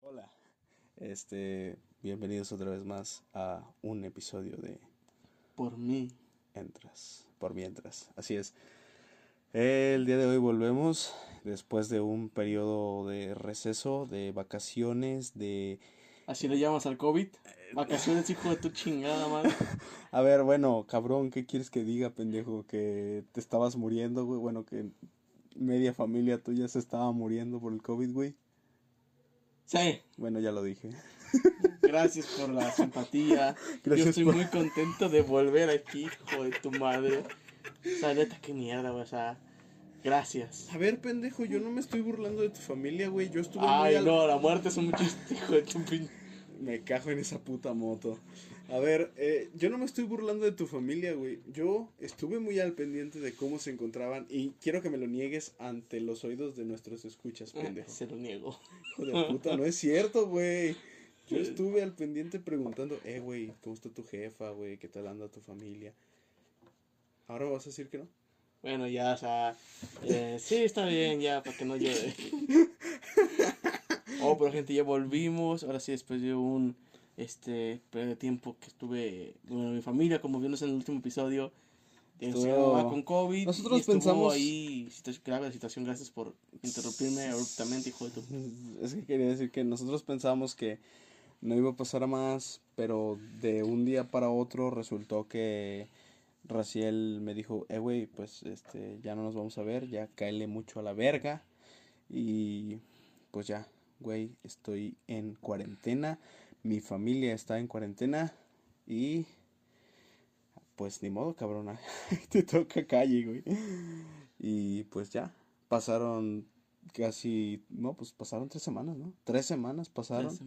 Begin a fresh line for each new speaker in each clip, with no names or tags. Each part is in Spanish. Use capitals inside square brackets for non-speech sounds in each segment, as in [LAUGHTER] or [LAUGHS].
Hola, este, bienvenidos otra vez más a un episodio de
Por mí.
Entras, por mientras, así es. El día de hoy volvemos después de un periodo de receso, de vacaciones, de...
Así le llamas al COVID. Vacaciones, hijo de tu chingada madre. [LAUGHS]
A ver, bueno, cabrón, ¿qué quieres que diga, pendejo? Que te estabas muriendo, güey. Bueno, que media familia tuya se estaba muriendo por el COVID, güey.
Sí,
Bueno, ya lo dije. [LAUGHS]
gracias por la simpatía. [LAUGHS]
Gracias
Yo estoy
por-
muy contento de volver aquí, hijo de tu madre. O sea, neta, qué mierda, güey. O sea, gracias.
A ver, pendejo, yo no me estoy burlando de tu familia, güey. Yo estuve
Ay,
muy al-
no, la muerte es un chiste, hijo de tu.
Me cajo en esa puta moto. A ver, eh, yo no me estoy burlando de tu familia, güey. Yo estuve muy al pendiente de cómo se encontraban y quiero que me lo niegues ante los oídos de nuestros escuchas, pendejo.
Se lo niego.
Hijo de puta, no es cierto, güey. Yo estuve al pendiente preguntando, eh, güey, ¿cómo está tu jefa, güey? ¿Qué tal anda tu familia? ¿Ahora vas a decir que no?
Bueno, ya, o sea, eh, sí, está bien, ya, para que no llore. [LAUGHS] Oh, pero gente, ya volvimos. Ahora sí, después de un este periodo de tiempo que estuve, bueno, mi familia, como vimos en el último episodio,
Estuvo-
estaba con COVID.
Nosotros
y estuvo
pensamos-
ahí, grave la situación. Gracias por interrumpirme abruptamente, hijo de tu.
Es que quería decir que nosotros pensábamos que no iba a pasar más, pero de un día para otro resultó que Raciel me dijo, eh, güey, pues este, ya no nos vamos a ver, ya caele mucho a la verga. Y pues ya, güey, estoy en cuarentena, mi familia está en cuarentena y pues ni modo, cabrona, [LAUGHS] te toca calle, güey. Y pues ya, pasaron casi, no, pues pasaron tres semanas, ¿no? Tres semanas pasaron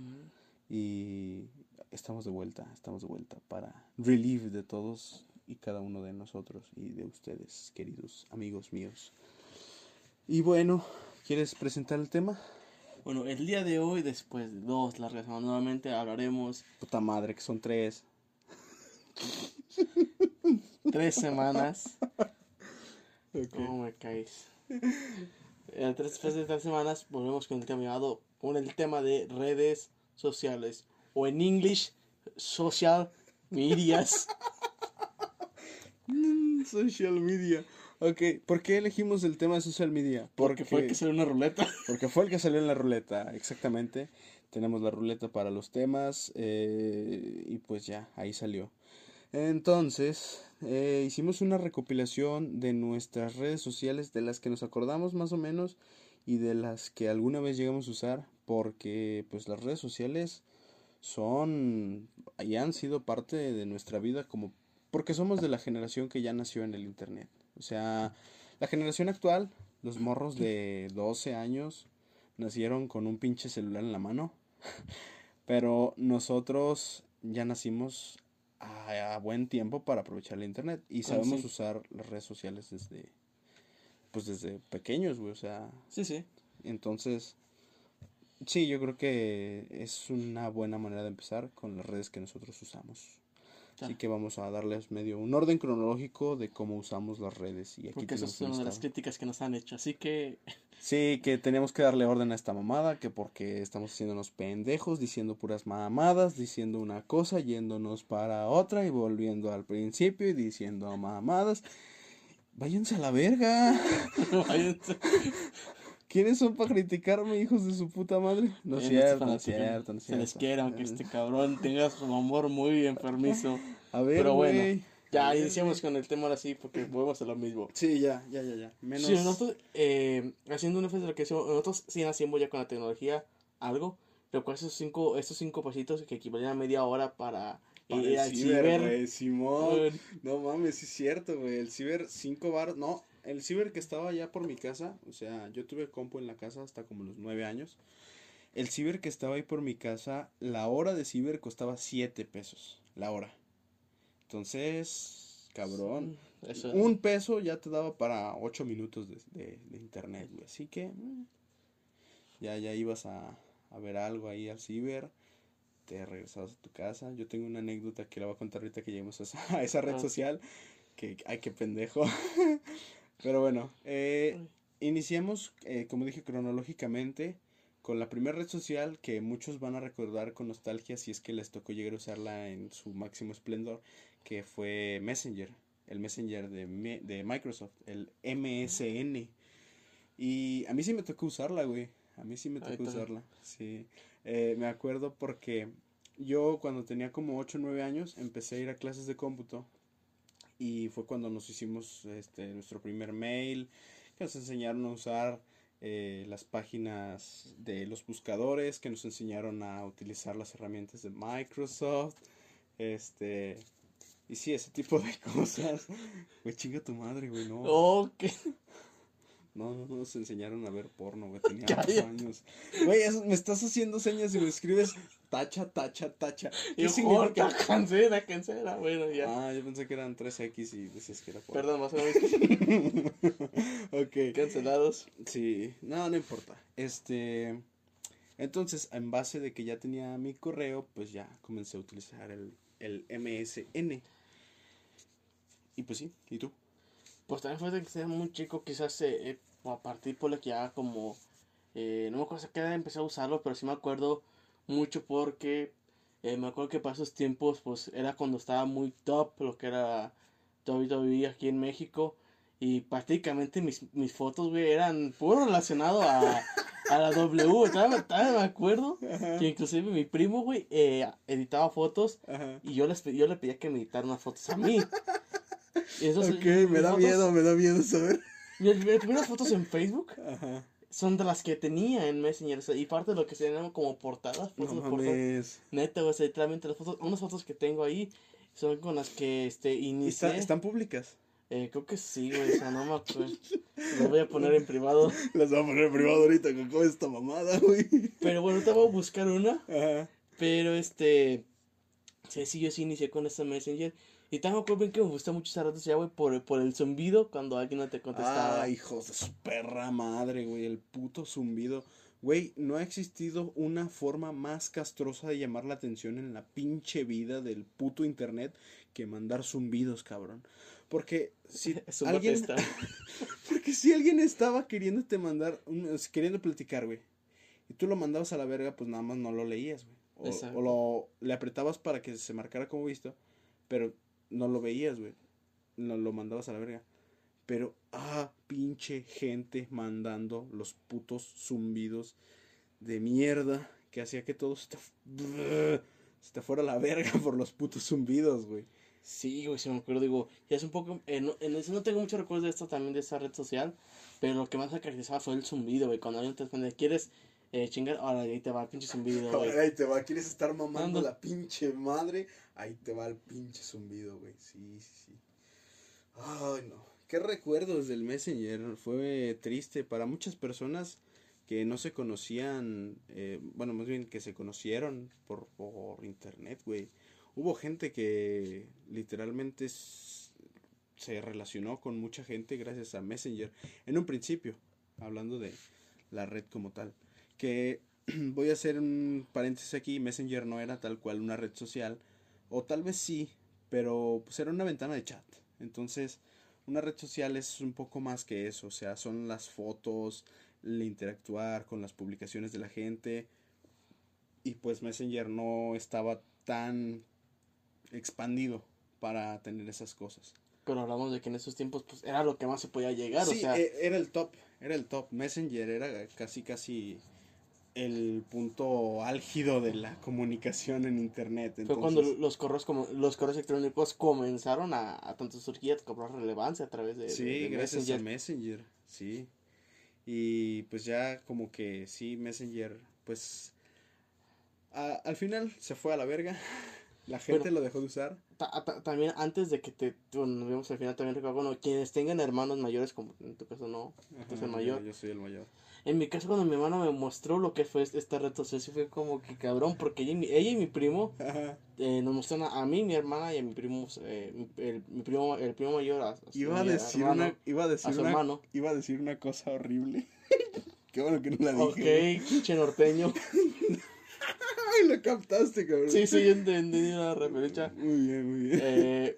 y estamos de vuelta, estamos de vuelta para relieve de todos y cada uno de nosotros y de ustedes, queridos amigos míos. Y bueno, ¿quieres presentar el tema?
Bueno, el día de hoy, después de dos largas semanas, nuevamente hablaremos
Puta madre, que son tres.
tres semanas. ¿Cómo me caes? Eh, tres- Después de tres semanas volvemos con el tema llamado, con el tema de redes sociales. O en English, social medias.
Mm, social media. Ok, ¿por qué elegimos el tema de social media?
Porque fue el que salió una ruleta. [LAUGHS]
Porque fue el que salió en la ruleta, exactamente. Tenemos la ruleta para los temas eh, y pues ya, ahí salió. Entonces, eh, hicimos una recopilación de nuestras redes sociales, de las que nos acordamos más o menos y de las que alguna vez llegamos a usar, porque pues las redes sociales son y han sido parte de nuestra vida como porque somos de la generación que ya nació en el internet. O sea, la generación actual, los morros de 12 años nacieron con un pinche celular en la mano. [LAUGHS] Pero nosotros ya nacimos a, a buen tiempo para aprovechar el internet y
Ah,
sabemos
sí.
usar las redes sociales desde pues desde pequeños, güey, o sea,
Sí, sí.
entonces sí, yo creo que es una buena manera de empezar con las redes que nosotros usamos. Así que vamos a darles medio un orden cronológico de cómo usamos las redes y aquí
Porque
un
son una de las críticas que nos han hecho. Así que, [LAUGHS]
Sí, que tenemos que darle orden a esta mamada, que porque estamos haciéndonos pendejos, diciendo puras mamadas, diciendo una cosa, yéndonos para otra y volviendo al principio y diciendo mamadas. Váyanse a la verga. [LAUGHS]
váyanse.
¿Quiénes son para criticarme, hijos de su puta madre? No es
Eh,
cierto, no es cierto, no es
Se les
cierto.
quiere, aunque este cabrón tenga su amor muy enfermizo. [LAUGHS]
A ver,
Pero bueno. Ya iniciamos con el tema ahora sí, porque volvemos a lo mismo.
Sí, ya, ya, ya, ya. Menos...
Sí, nosotros, eh, haciendo un énfasis de lo que nosotros sí nacimos ya con la tecnología, algo, pero con esos cinco, estos cinco pasitos que equivalían a media hora para
Para
ir
el
al
ciber,
ciber.
güey, Simón.
Eh,
No mames, sí es cierto, güey. El ciber, 5 bar. No, el ciber que estaba allá por mi casa. O sea, yo tuve compu en la casa hasta como los 9 años. El ciber que estaba ahí por mi casa, la hora de ciber costaba 7 pesos. La hora. Entonces, cabrón.
Eso,
Un peso ya te daba para 8 minutos de, de- de internet, güey. Así que mm, ya, ya ibas a, a ver algo ahí al ciber. Te regresabas a tu casa. Yo tengo una anécdota que la voy a contar ahorita que lleguemos a esa, [LAUGHS] a esa red
Ah.
social. Que, ay, qué pendejo. [LAUGHS] Pero bueno, eh, iniciamos, eh, como dije, cronológicamente con la primera red social que muchos van a recordar con nostalgia si es que les tocó llegar a usarla en su máximo esplendor, que fue Messenger, el Messenger de, de Microsoft, el MSN. Y a mí sí me tocó usarla, güey. A mí sí me tocó usarla, sí. Eh, me acuerdo porque yo cuando tenía como 8 o 9 años empecé a ir a clases de cómputo y fue cuando nos hicimos este, nuestro primer mail, que nos enseñaron a usar eh, las páginas de los buscadores, que nos enseñaron a utilizar las herramientas de Microsoft, este, y sí, ese tipo de [LAUGHS] cosas. Güey, chinga tu madre, güey, no.
Ok.
No, no, nos enseñaron a ver porno, güey. [LAUGHS] Tenía ocho años. Güey, me estás haciendo señas y me escribes tacha, tacha, tacha.
¿Qué y significa? cancela, cancela. Bueno, ya.
Ah, yo pensé que eran 3X y decías que era
porno. Perdón, más o menos.
ok.
Cancelados.
Sí, no, no importa. Este. Entonces, en base de que ya tenía mi correo, pues ya comencé a utilizar el, el MSN. Y pues sí, ¿y tú?
Pues también fue de que sea muy chico, quizás eh, a partir por lo que ya como, eh, no me acuerdo qué edad empecé a usarlo, pero sí me acuerdo mucho porque eh, me acuerdo que para esos tiempos pues era cuando estaba muy top lo que era WWE aquí en México y prácticamente mis, mis fotos, güey, eran puro relacionado a, a la W, todavía, me acuerdo que inclusive mi primo, güey, eh, editaba fotos y yo, les, yo le pedía que me editaran unas fotos a mí. [LAUGHS]
Y ok, me da miedo, me da miedo saber.
Mis, primeras fotos en Facebook son de las que tenía en Messenger. y parte de lo que se llaman como portadas. Fotos no mames. Neta, güey, literalmente las fotos, unas fotos que tengo ahí son con las que este, inicié.
¿Están públicas?
Eh, creo que sí, güey, o sea, no me acuerdo. Las voy a poner en privado. [LAUGHS]
Las voy a poner en privado ahorita con esta mamada, güey.
Pero bueno, te voy a buscar una. Ajá. Pero este. Sí, sí, yo sí inicié con esta Messenger. Y me acuerdo que me gusta mucho esa red social, güey, por, por el zumbido cuando alguien no te contestaba.
Ah, hijos de su perra madre, güey, el puto zumbido. Güey, no ha existido una forma más castrosa de llamar la atención en la pinche vida del puto internet que mandar zumbidos, cabrón. Porque si [LAUGHS] alguien [LAUGHS] porque si alguien estaba queriéndote mandar queriendo platicar, güey, y tú lo mandabas a la verga, pues nada más no lo leías, güey. O, o, lo le apretabas para que se marcara como visto, pero no lo veías, güey. No lo mandabas a la verga. Pero, ah, pinche gente mandando los putos zumbidos de mierda que hacía que todo se te, [LAUGHS] fuera a la verga por los putos zumbidos, güey.
Sí, güey, si me acuerdo, digo, ya es un poco, en, en eso no tengo muchos recuerdos de esto también, de esa red social, pero lo que más me caracterizaba fue el zumbido, güey, cuando alguien te responde, ¿quieres eh, chingar? Ahora ahí te va el pinche zumbido, güey.
Ahí te va, ¿quieres estar mamando la pinche madre? Ahí te va el pinche zumbido, güey. Sí, sí, sí. Ay, no. Qué recuerdos del Messenger. Fue triste para muchas personas que no se conocían. Eh, bueno, más bien que se conocieron por, por internet, güey. Hubo gente que literalmente se relacionó con mucha gente gracias a Messenger. En un principio, hablando de la red como tal. Que [CLEARS THROAT] voy a hacer un paréntesis aquí. Messenger no era tal cual una red social o tal vez sí, pero pues era una ventana de chat. Entonces, una red social es un poco más que eso. O sea, son las fotos, el interactuar con las publicaciones de la gente. Y pues Messenger no estaba tan expandido para tener esas cosas.
Pero hablamos de que en esos tiempos pues era lo que más se podía llegar,
sí, e, era el top, era el top. Messenger era casi casi el punto álgido de la comunicación en internet.
Fue cuando los correos como los correos electrónicos comenzaron a, a tanto surgir a cobrar relevancia a través de
Sí, gracias Messenger. a Messenger, sí. Y pues ya como que sí Messenger pues al final se fue a la verga. [LAUGHS] La gente lo dejó de usar.
también antes de que te bueno, vemos al final también recuerdo, bueno, quienes tengan hermanos mayores como en tu caso no, tú eres el mayor.
yo soy el mayor.
En mi caso, cuando mi hermano me mostró lo que fue esta red social, fue como que cabrón, porque ella y mi, primo eh, nos mostraron a, mí, mi hermana y a mi primo, eh, el, mi primo, el primo mayor. A,
iba, a decir una, iba a decir una, hermano. Iba a decir una cosa horrible. [LAUGHS] Qué bueno que no la
dije. Ok, pinche norteño. [LAUGHS]
Ay, lo captaste, cabrón.
Sí, sí, entendí la referencia.
Muy bien, muy bien.
Eh,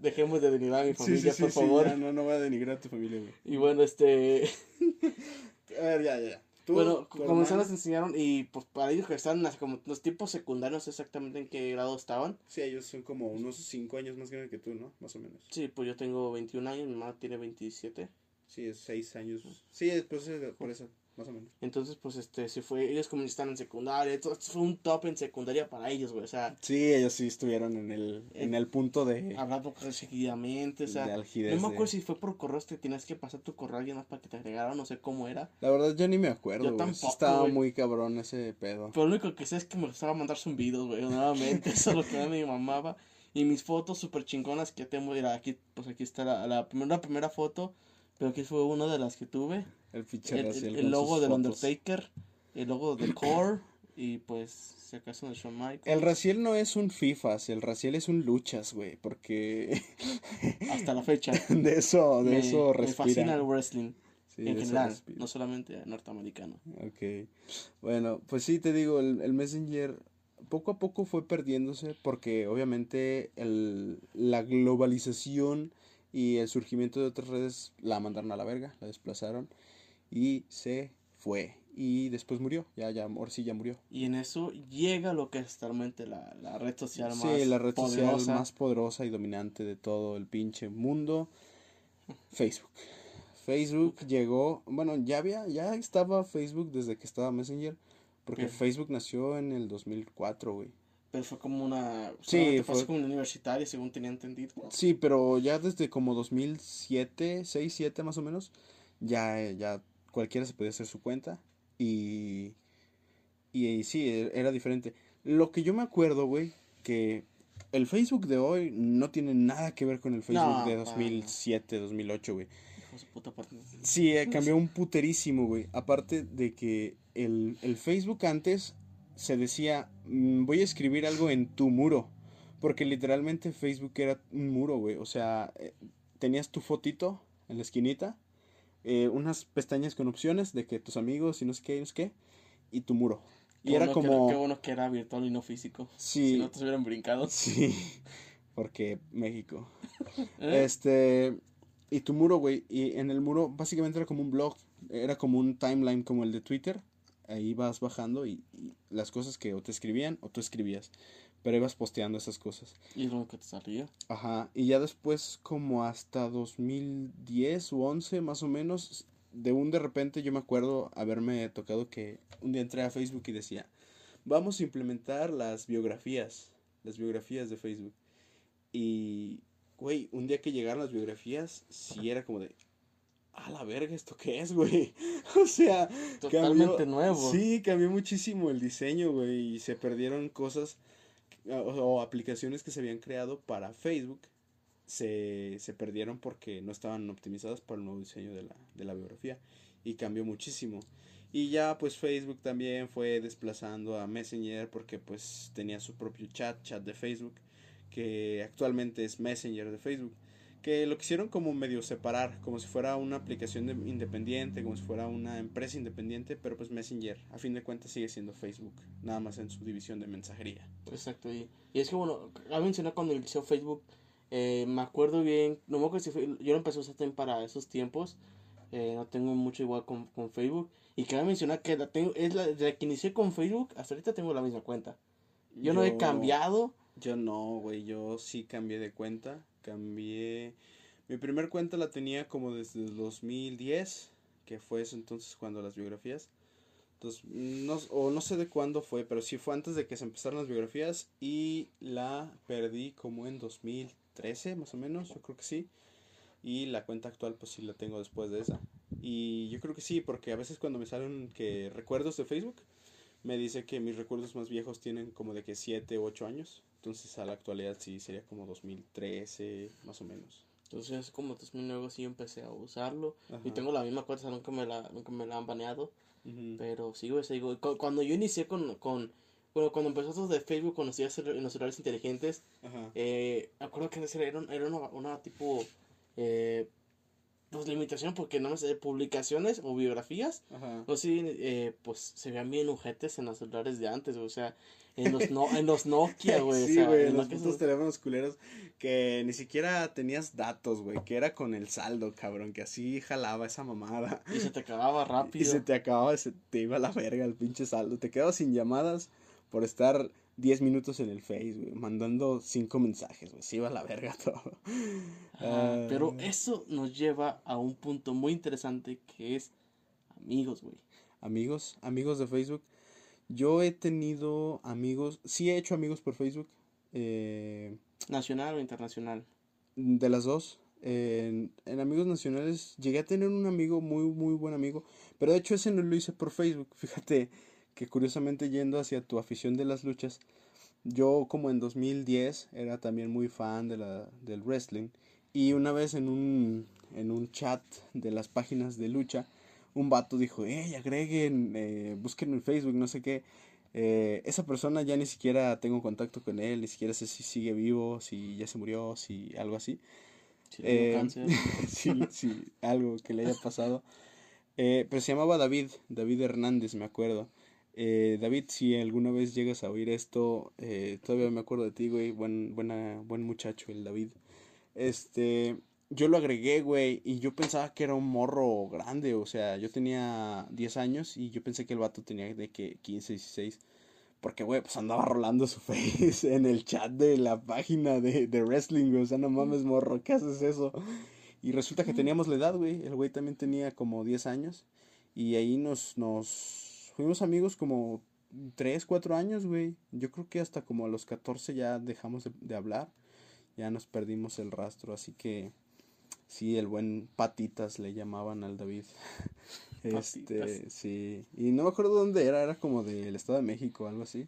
dejemos de denigrar a mi
Sí,
familia,
sí, sí,
por
sí,
favor.
ya, no, no voy a denigrar a tu familia, güey.
Y bueno, este. [LAUGHS]
A ver, ya, ya. Tú,
bueno,
hermano-
nos enseñaron y pues para ellos que estaban como los tipos secundarios, exactamente en qué grado estaban.
Sí, ellos son como unos 5 años más grandes que tú, ¿no? Más o menos.
Sí, pues yo tengo 21 años, mi mamá tiene 27.
Sí, es 6 años. Sí, después es por eso, más o menos.
Entonces, pues este, se fue, ellos como están en secundaria, esto esto fue un top en secundaria para ellos, güey, o sea,
Sí, ellos sí estuvieron en el, en el punto de,
hablando seguidamente, o sea,
de
no
algidez.
me acuerdo
de-
si fue por correos que tenías que pasar tu correo alguien más para que te agregaran, no sé cómo era.
La verdad, yo ni me acuerdo,
Yo tampoco,
estaba
güey.
muy cabrón ese pedo.
Pero lo único que sé es que me gustaba mandar zumbidos, güey, nuevamente, [LAUGHS] eso es lo que me mamaba. Y mis fotos súper chingonas que tengo, mira, aquí, pues aquí está la, la, primera, la primera foto, pero aquí fue una de las que tuve.
El pinche
El, el- el logo del
fotos.
Undertaker, el logo de Core, y pues, si acaso de Shawn Michaels.
El Raciel no es un FIFAs, el Raciel es un luchas, güey, porque [LAUGHS]
Hasta la fecha.
de eso, de
me,
eso
me fascina el
respira.
wrestling,
Sí,
en general,
respira.
no solamente norteamericano.
Ok. Bueno, pues sí, te digo, el, el Messenger poco a poco fue perdiéndose porque obviamente el, la globalización y el surgimiento de otras redes la mandaron a la verga, la desplazaron y se fue. Y después murió, ya, ya, ahora sí ya murió.
Y en eso llega lo que es actualmente la, la red social más
Sí, la red social
poderosa.
más poderosa y dominante de todo el pinche mundo, Facebook. Facebook llegó, bueno, ya había, ya estaba Facebook desde que estaba Messenger, porque
Bien.
Facebook nació en el 2004, güey.
Pero fue como una...
Sí, fue-
como una universitaria, según tenía entendido.
Sí, pero ya desde como 2007, 6, 7 más o menos, ya, ya cualquiera se podía hacer su cuenta y, y, y sí, e- era diferente. Lo que yo me acuerdo, güey, que el Facebook de hoy no tiene nada que ver con el Facebook
No,
de
para
2007, 2008, güey. Sí, eh, cambió un puterísimo, güey. Aparte de que el, el Facebook antes se decía, "Mm, voy a escribir algo en tu muro. Porque literalmente Facebook era un muro, güey. O sea, eh, tenías tu fotito en la esquinita, eh, unas pestañas con opciones de que tus amigos y no sé qué, y no sé qué, y tu muro. Y
Qué
era
bueno que
como...
qué bueno que era virtual y no físico.
Sí.
Si no te hubieran brincado. [LAUGHS]
Sí, porque México. [LAUGHS]
¿Eh?
Este, y tu muro, güey, y en el muro básicamente era como un blog, era como un timeline como el de Twitter. Ahí vas bajando y, y las cosas que o te escribían o tú escribías, pero ibas posteando esas cosas.
Y es lo que te salía.
Ajá, y ya después como hasta 2010 o 11 más o menos, de un de repente yo me acuerdo haberme tocado que un día entré a Facebook y decía, vamos a implementar las biografías, las biografías de Facebook. Y, güey, un día que llegaron las biografías, sí era como de, a la verga, ¿esto qué es, güey? [LAUGHS] o sea,
Totalmente
cambió-
nuevo.
Sí, cambió muchísimo el diseño, güey, y se perdieron cosas o, o aplicaciones que se habían creado para Facebook. Se, se perdieron porque no estaban optimizadas para el nuevo diseño de la, de la biografía y cambió muchísimo. Y ya pues Facebook también fue desplazando a Messenger porque pues tenía su propio chat, chat de Facebook, que actualmente es Messenger de Facebook que lo quisieron como medio separar, como si fuera una aplicación de- independiente, como si fuera una empresa independiente, pero pues Messenger, a fin de cuentas sigue siendo Facebook, nada más en su división de mensajería.
Exacto. Y, y es que, bueno, a mencionar cuando inició Facebook, eh, me acuerdo bien, no me acuerdo si fue, yo lo empecé a usar también para esos tiempos, eh, no tengo mucho igual con, con Facebook, y cabe mencionar que la tengo, es la, desde que inicié con Facebook, hasta ahorita tengo la misma cuenta. Yo, no he cambiado,
Yo no, güey, yo sí cambié de cuenta, cambié... Mi primer cuenta la tenía como desde el 2010, que fue eso entonces cuando las biografías. Entonces, no, o no sé de cuándo fue, pero sí fue antes de que se empezaran las biografías y la perdí como en 2013, más o menos, yo creo que sí. Y la cuenta actual pues sí la tengo después de esa. Y yo creo que sí, porque a veces cuando me salen que recuerdos de Facebook, me dice que mis recuerdos más viejos tienen como de que 7 u 8 años. Entonces a la actualidad sí sería como 2013, más o menos.
entonces como 2009 sí empecé a usarlo, y
Ajá.
tengo la misma cuenta, nunca me la, nunca me la han baneado,
Ujú.
pero sigo, sigo, cu- cuando yo inicié con, con, bueno, cuando empezó esto de Facebook, cuando en los celulares inteligentes,
Ajá.
Eh, me acuerdo que era, era una, una tipo, eh, pues limitación porque no sé, publicaciones o biografías,
Ajá.
o sí, eh, pues se veían bien ujetes en los celulares de antes, güey, o sea, en los, no, en los Nokia, [LAUGHS] güey, o
sí,
sea,
güey,
en
los putos teléfonos culeros que ni siquiera tenías datos, güey, que era con el saldo, cabrón, que así jalaba esa mamada.
y se te acababa [LAUGHS] rápido.
Y se te acababa, se te iba a la verga el pinche saldo. Te quedabas sin llamadas por estar 10 minutos en el Face, güey, mandando 5 mensajes, güey, se iba a la verga [LAUGHS] todo. Ah.
pero eso nos lleva a un punto muy interesante que es amigos, güey.
Amigos, amigos de Facebook. Yo he tenido amigos, sí he hecho amigos por Facebook, eh,
Nacional o internacional.
de las dos. En, en amigos nacionales llegué a tener un amigo, muy, muy buen amigo, pero de hecho ese no lo hice por Facebook. [LAUGHS] Fíjate que curiosamente yendo hacia tu afición de las luchas, yo como en 2010 era también muy fan de la, del wrestling y una vez en un, en un chat de las páginas de lucha, un vato dijo, hey, agreguen, eh, busquen en Facebook, no sé qué. Eh, esa persona ya ni siquiera tengo contacto con él, ni siquiera sé si sigue vivo, si ya se murió, si algo así.
Si
Eh,
cáncer. [LAUGHS]
sí, sí, algo que le haya pasado. Pero se llamaba David, David Hernández, me acuerdo. David, si alguna vez llegas a oír esto, todavía me acuerdo de ti, güey, buen, buena, buen muchacho el David. Este, yo lo agregué, güey, y yo pensaba que era un morro grande, o sea, yo tenía 10 años y yo pensé que el vato tenía de que 15, 16. Porque, güey, pues andaba rolando su [LAUGHS] face en el chat de la página de, de wrestling, güey. O sea, no mames, morro, ¿qué haces eso? Y resulta que teníamos la edad, güey. El güey también tenía como 10 años. Y ahí nos, nos fuimos amigos como 3, 4 años, güey. Yo creo que hasta como a los 14 ya dejamos de, de hablar. Ya nos perdimos el rastro. Así que, sí, el buen Patitas le llamaban al David. [LAUGHS] Este,
Patitas.
sí. Y no me acuerdo dónde era. Era como del Estado de México, algo así.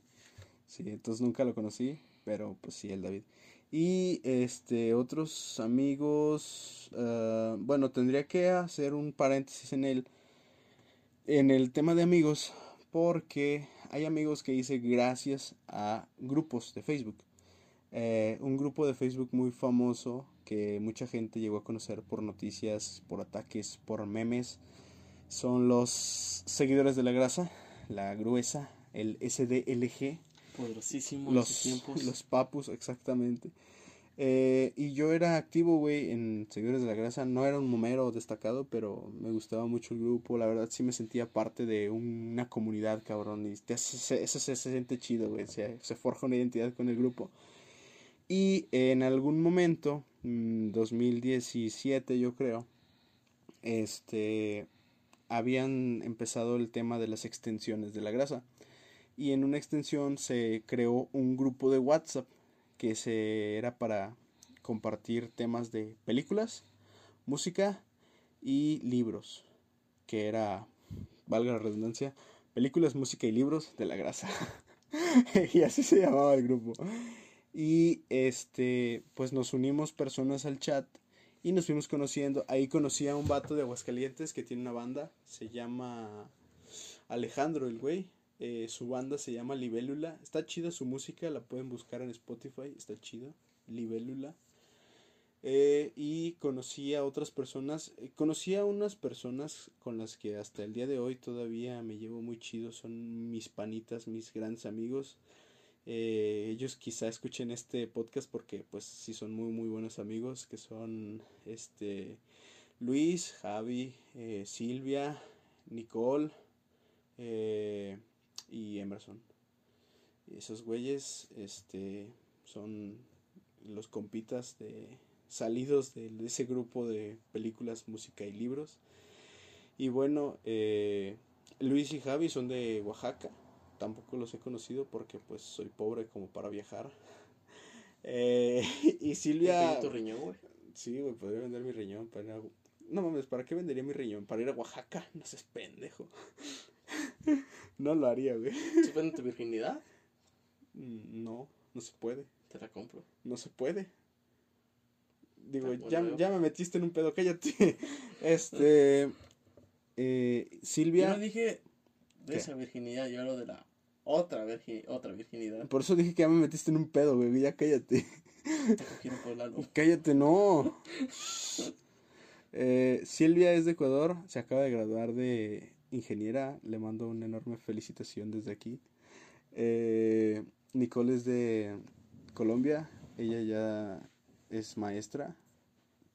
Sí, entonces nunca lo conocí. Pero pues sí, el David. Y este, otros amigos, ah, bueno, tendría que hacer un paréntesis en el, en el tema de amigos, porque hay amigos que hice gracias a grupos de Facebook. Eh, un grupo de Facebook muy famoso que mucha gente llegó a conocer por noticias, por ataques, por memes, son los seguidores de la grasa, la gruesa, el SDLG
Poderosísimo
los,
tiempos.
los papus, exactamente. Eh, y yo era activo, güey, en Seguidores de la Grasa. No era un momero destacado, pero me gustaba mucho el grupo. La verdad, sí me sentía parte de una comunidad, cabrón. Y te hace- se- eso se, se siente chido, güey. Se, se forja una identidad con el grupo. Y en algún momento, 2017 yo creo, este, habían empezado el tema de las extensiones de la grasa y en una extensión se creó un grupo de WhatsApp que se era para compartir temas de películas, música y libros, que era, valga la redundancia, películas, música y libros de la grasa. [LAUGHS] y así se llamaba el grupo. Y este, pues nos unimos personas al chat y nos fuimos conociendo. Ahí conocí a un vato de Aguascalientes que tiene una banda, se llama Alejandro el güey. Eh, su banda se llama Libélula. Está chida su música, la pueden buscar en Spotify, está chida. Libélula. Eh, y conocí a otras personas, eh, conocí a unas personas con las que hasta el día de hoy todavía me llevo muy chido, son mis panitas, mis grandes amigos. Eh, ellos quizá escuchen este podcast porque pues sí son muy muy buenos amigos, que son este Luis, Javi, eh, Silvia, Nicole eh, y Emerson. Esos güeyes este son los compitas de salidos de, ese grupo de películas, música y libros. Y bueno, Luis y Javi son de Oaxaca. Tampoco los he conocido porque pues soy pobre como para viajar. [LAUGHS] Eh, [LAUGHS] y Silvia...
Tu riñón, güey.
Sí, güey, podría vender mi riñón para ir a... No mames, ¿para qué vendería mi riñón? ¿Para ir a Oaxaca? No seas pendejo. [LAUGHS] no lo haría, güey.
¿Se vende tu virginidad?
Mm, No, no se puede.
Te la compro.
No se puede. Digo,
bueno,
ya,
yo-
ya me metiste en un pedo, cállate. Este... Eh,
Yo
Silvia...
no dije de
¿Qué?
esa virginidad, yo hablo de la otra, virgi- otra virginidad.
Por eso dije que ya me metiste en un pedo, güey. Ya cállate.
Te.
Cállate, no. [LAUGHS] Eh, Silvia es de Ecuador, se acaba de graduar de ingeniera, le mando una enorme felicitación desde aquí. Eh, Nicole es de Colombia, ella ya es maestra,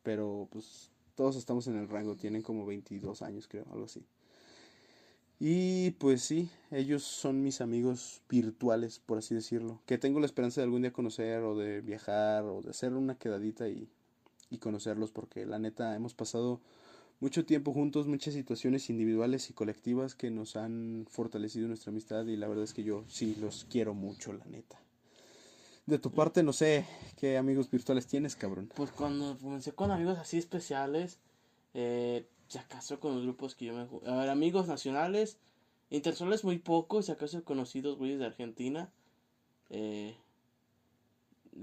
pero pues todos estamos en el rango, tienen como 22 años creo, algo así. Y pues sí, ellos son mis amigos virtuales, por así decirlo, que tengo la esperanza de algún día conocer o de viajar o de hacer una quedadita y, y conocerlos, porque la neta hemos pasado mucho tiempo juntos, muchas situaciones individuales y colectivas que nos han fortalecido nuestra amistad y la verdad es que yo sí los quiero mucho, la neta. De tu parte, no sé qué amigos virtuales tienes, cabrón.
Pues cuando comencé con amigos así especiales, eh, si acaso con los grupos que yo me... A ver, amigos nacionales, internacionales muy pocos, si acaso conocidos güeyes de Argentina. Eh,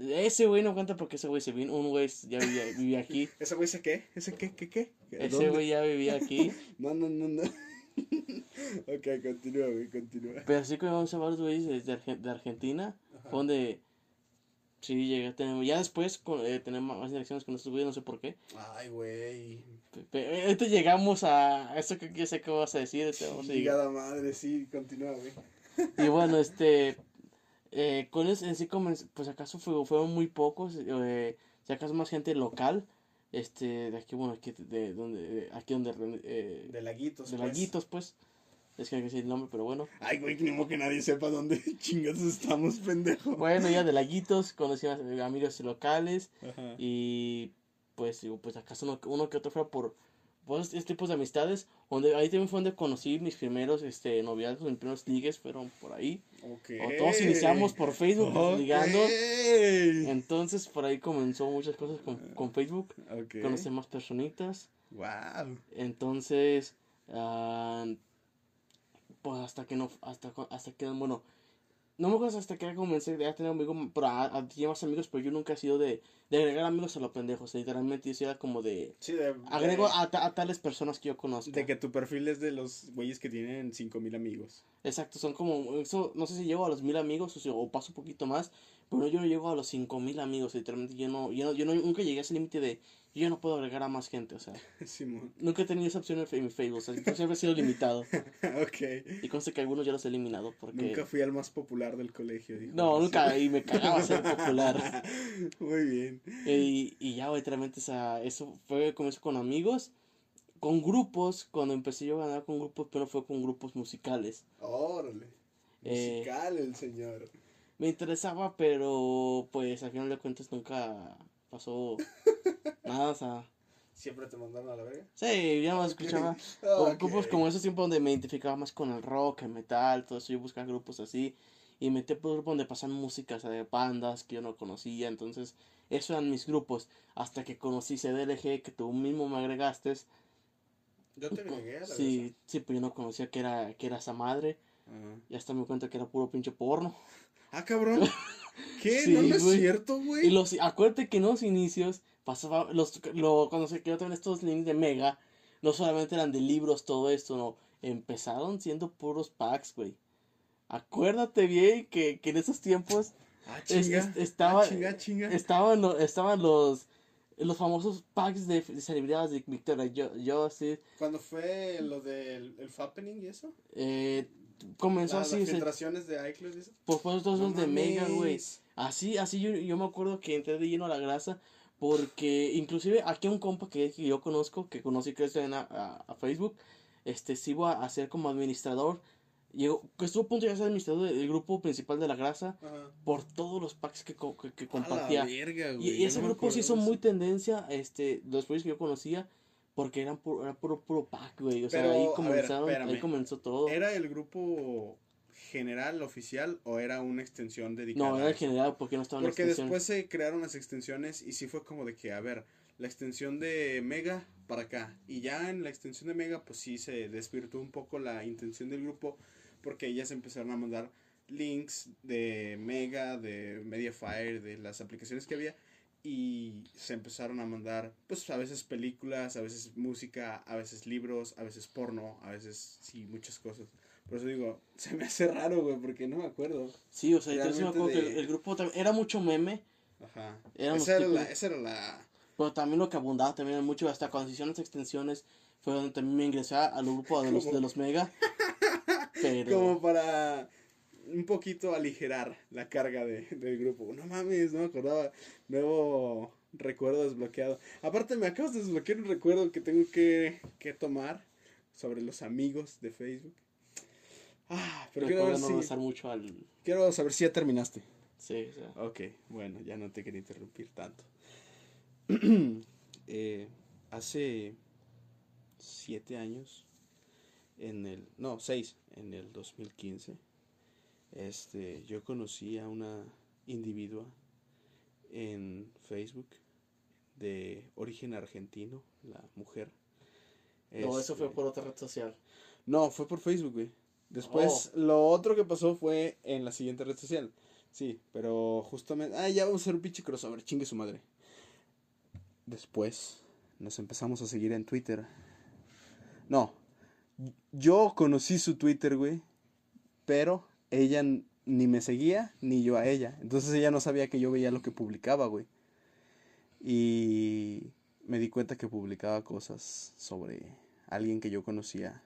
ese güey no cuenta porque ese güey se vino, un güey ya vivía, vivía aquí. [LAUGHS]
¿Ese güey se qué? ¿Ese qué? ¿Qué qué?
Ese güey ya vivía aquí. [LAUGHS]
no, no, no, no. [LAUGHS] ok, continúa, güey, continúa.
Pero así que vamos a varios güeyes de, de Argentina, fue donde Sí, llegué a tener. Ya después con, eh, tenemos más elecciones con estos güeyes, no sé por qué.
Ay, güey.
Ahorita llegamos a eso que yo sé que vas a decir.
Llegada madre, sí, continúa, güey.
Y [LAUGHS] bueno, este. Eh, con eso en sí, pues acaso fue, fueron muy pocos. Eh, si acaso más gente local. Este, de aquí, bueno, aquí, de, donde, aquí donde. Eh,
de Laguitos.
De pues. Laguitos, pues. Es que hay que decir el nombre, pero bueno.
Ay, güey, ni modo que nadie sepa dónde [LAUGHS] chingados estamos, pendejo.
Bueno, ya de laguitos, conocí a amigos locales. Y pues, pues acaso uno, uno que otro fue por pues, este tipo de amistades. Donde, ahí también fue donde conocí mis primeros este, noviazgos, mis primeros ligues fueron por ahí. Okay. O todos iniciamos por Facebook ligando. Entonces por ahí comenzó muchas cosas con, con Facebook. Conocí más personitas.
Wow.
Entonces, uh, pues hasta que no, hasta, hasta que, bueno, no me acuerdo hasta que comencé a tener amigos, pero a, a, más amigos, pero yo nunca he sido de, de agregar amigos a los pendejos, literalmente yo era como de,
sí, de
agrego a, a, tales personas que yo conozco.
De que tu perfil es de los güeyes que tienen cinco mil amigos.
Exacto, son como, eso, no sé si llego a los mil amigos o, o paso un poquito más, pero yo no llego a los cinco mil amigos, literalmente yo no, yo no, yo no, nunca llegué a ese límite de, yo no puedo agregar a más gente, o sea. [LAUGHS] Nunca he tenido esa opción en mi Facebook, o sea, siempre he sido limitado. [LAUGHS]
ok.
Y conste que algunos ya los he eliminado porque...
Nunca fui al más popular del colegio, dijo.
No, nunca, y me cagaba ser popular. [LAUGHS]
Muy bien.
Y, y ya, literalmente, o sea, eso fue, comenzó con amigos, con grupos, cuando empecé yo a ganar con grupos, pero fue con grupos musicales.
Órale. Eh, Musical el señor.
Me interesaba, pero pues al final de cuentas nunca pasó [LAUGHS] nada, o sea.
¿Siempre te mandaron a la verga?
Sí, yo no escuchaba. [LAUGHS] okay. Grupos como esos tiempos donde me identificaba más con el rock, el metal, todo eso. Yo buscaba grupos así. Y metí por grupos donde pasan músicas de bandas que yo no conocía. Entonces, esos eran mis grupos. Hasta que conocí CDLG, que tú mismo me agregaste.
Yo te agregué a la
Sí, sí, pues yo no conocía que era, que era esa madre. Y hasta me cuenta que era puro pinche porno. [LAUGHS]
Ah, cabrón. [LAUGHS] ¿Qué? ¿No, es cierto, güey?
Y los, acuérdate que en los inicios pasaba, los, lo, cuando se quedó también estos links de Mega, no solamente eran de libros, todo esto, no, empezaron siendo puros packs, güey. Acuérdate bien que, que en esos tiempos
ah, chinga,
estaba,
ah, chinga, chinga.
Estaban, estaban los los famosos packs de, de celebridades de Victoria yo, yo sí.
¿Cuando fue lo del el Fappening y eso?
Eh, comenzó así.
Las filtraciones de iCloud y eso.
Pues todos los de Mega, güey. Así, así yo, yo me acuerdo que entré de lleno a la grasa. Porque inclusive aquí un compa que, que yo conozco, que conocí que en a, a, Facebook, este, se iba a hacer como administrador. Llegó, que estuvo a punto de ser administrador del grupo principal de la grasa
Ajá.
por todos los packs que, que, que compartía.
Verga,
y, y, ese
no
grupo se hizo muy tendencia, este, los que yo conocía, porque eran puro, era puro, puro pack, güey. O sea, ahí comenzaron,
ver,
ahí comenzó todo.
¿Era el grupo general, oficial, o era una extensión dedicada
No, era el general, porque no estaba en la
Porque después se crearon las extensiones y sí fue como de que, a ver, la extensión de Mega para acá. Y ya en la extensión de Mega, pues sí se desvirtuó un poco la intención del grupo porque ellas empezaron a mandar links de Mega, de Mediafire, de las aplicaciones que había y se empezaron a mandar, pues a veces películas, a veces música, a veces libros, a veces porno, a veces sí, muchas cosas. Por eso digo, [LAUGHS] se me hace raro, güey, porque no me acuerdo.
Sí, o sea, yo sí me acuerdo que el, el grupo era mucho meme.
Ajá. Esa era, la, esa era la...
Pero también lo que abundaba también mucho, hasta cuando se hicieron las extensiones, fue donde también me ingresé al grupo de los, [LAUGHS] de los Mega.
Pero... Como para un poquito aligerar la carga de, del grupo. No mames, no me acordaba. Nuevo recuerdo desbloqueado. Aparte, me acabas de desbloquear un recuerdo que tengo que, que tomar sobre los amigos de Facebook. Ah, pero quiero no mucho al... Quiero saber si ya terminaste. Sí, sí. Ok, bueno, ya no te quería interrumpir tanto. [CLEARS THROAT] eh, hace siete años, en el, no, seis, en el 2015, este, yo conocí a una individua en Facebook de origen argentino, la mujer.
No, eso fue este, por otra red social.
No, fue por Facebook, güey. Después, oh. lo otro que pasó fue en la siguiente red social. Sí, pero justamente. Ah, ya vamos a hacer un pinche crossover, chingue su madre. Después, nos empezamos a seguir en Twitter. No, yo conocí su Twitter, güey. Pero ella ni me seguía, ni yo a ella. Entonces ella no sabía que yo veía lo que publicaba, güey. Y me di cuenta que publicaba cosas sobre alguien que yo conocía.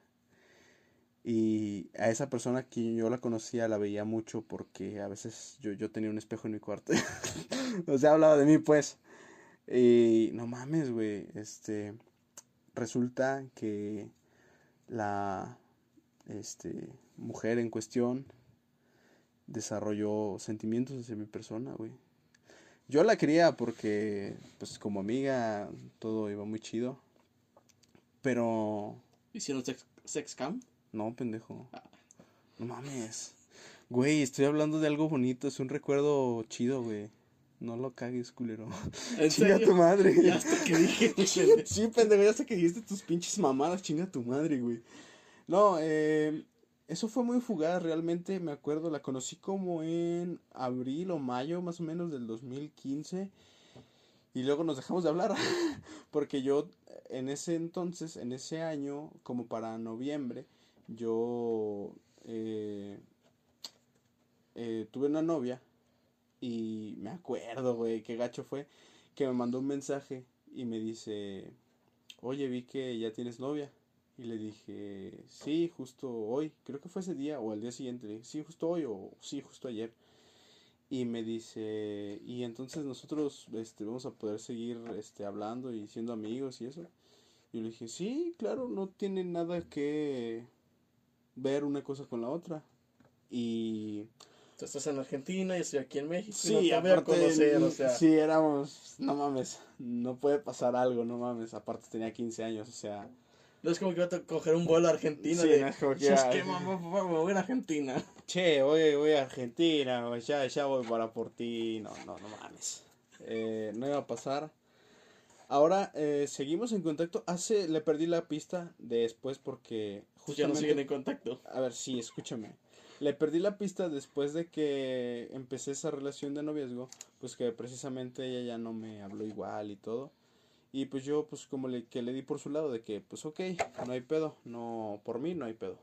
Y a esa persona que yo la conocía la veía mucho porque a veces yo, yo tenía un espejo en mi cuarto. [LAUGHS] o sea, hablaba de mí, pues. Y no mames, güey. Este. Resulta que la este, mujer en cuestión desarrolló sentimientos hacia mi persona, güey. Yo la quería porque, pues como amiga, todo iba muy chido. Pero...
¿Hicieron sex, sex cam?
No, pendejo. Ah. No mames. Güey, estoy hablando de algo bonito, es un recuerdo chido, güey. No lo cagues, culero. [LAUGHS] chinga tu madre. Ya hasta que dije. [LAUGHS] sí, pendejo, ya hasta que dijiste tus pinches mamadas, chinga tu madre, güey. No, eh, eso fue muy fugaz, realmente me acuerdo, la conocí como en abril o mayo más o menos del 2015 y luego nos dejamos de hablar [LAUGHS] porque yo en ese entonces, en ese año, como para noviembre, yo eh, eh, tuve una novia y me acuerdo, güey, qué gacho fue, que me mandó un mensaje y me dice, oye, vi que ya tienes novia. Y le dije, sí, justo hoy, creo que fue ese día o al día siguiente, le dije, sí, justo hoy o sí, justo ayer. Y me dice, y entonces nosotros este, vamos a poder seguir este, hablando y siendo amigos y eso. Y le dije, sí, claro, no tiene nada que ver una cosa con la otra. Y...
Tú estás en Argentina, y estoy aquí en México. Sí, no a
conocer, o sea. Sí, éramos, no mames, no puede pasar algo, no mames. Aparte tenía 15 años, o sea
no es como que iba a coger un vuelo a Argentina. Sí, no es como que. Es que mamá, me voy a Argentina. [LAUGHS]
Che, voy, voy a Argentina, ya, ya voy para por ti. No, no, no mames. Eh, no iba a pasar. Ahora, eh, seguimos en contacto. Hace, le perdí la pista después porque
justamente... Ya no siguen en contacto.
A ver, sí, escúchame. Le perdí la pista después de que empecé esa relación de noviazgo, pues que precisamente ella ya no me habló igual y todo. Y pues yo, pues como le, que le di por su lado de que, pues ok, no hay pedo, no, por mí no hay pedo.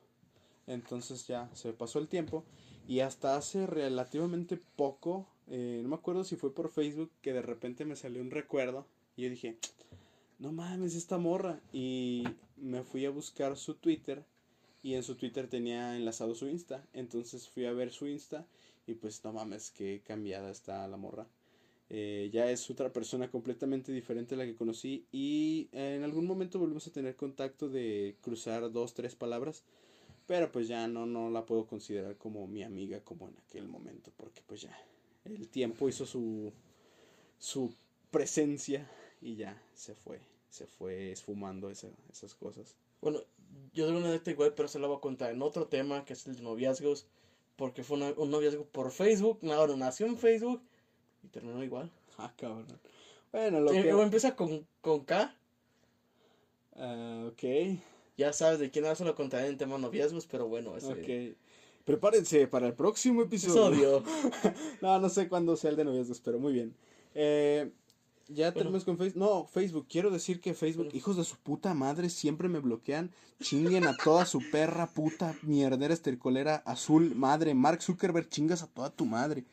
Entonces ya se pasó el tiempo y hasta hace relativamente poco, eh, no me acuerdo si fue por Facebook, que de repente me salió un recuerdo y yo dije, no mames, esta morra. Y me fui a buscar su Twitter y en su Twitter tenía enlazado su Insta. Entonces fui a ver su Insta y pues no mames, qué cambiada está la morra. Eh, ya es otra persona completamente diferente a la que conocí y en algún momento volvimos a tener contacto de cruzar dos, tres palabras, pero pues ya no, no la puedo considerar como mi amiga como en aquel momento, porque pues ya el tiempo hizo su, su presencia y ya se fue, se fue esfumando esas cosas.
Bueno, yo de una vez igual, pero se lo voy a contar en otro tema que es el de noviazgos, porque fue un noviazgo por Facebook, ahora nació en Facebook y terminó igual. [LAUGHS]
Ah, cabrón. Bueno, lo
que... empieza con, con K.
Uh, ok.
Ya sabes de quién se lo contaré en tema noviazgos, pero bueno, ese...
Ok. Prepárense para el próximo episodio. [LAUGHS] no, no sé cuándo sea el de noviazgos, pero muy bien. Eh, ya tenemos con Facebook. No, Facebook. Quiero decir que Facebook, hijos de su puta madre, siempre me bloquean. Chinguen a toda su perra puta mierdera estercolera azul madre. Mark Zuckerberg, chingas a toda tu madre.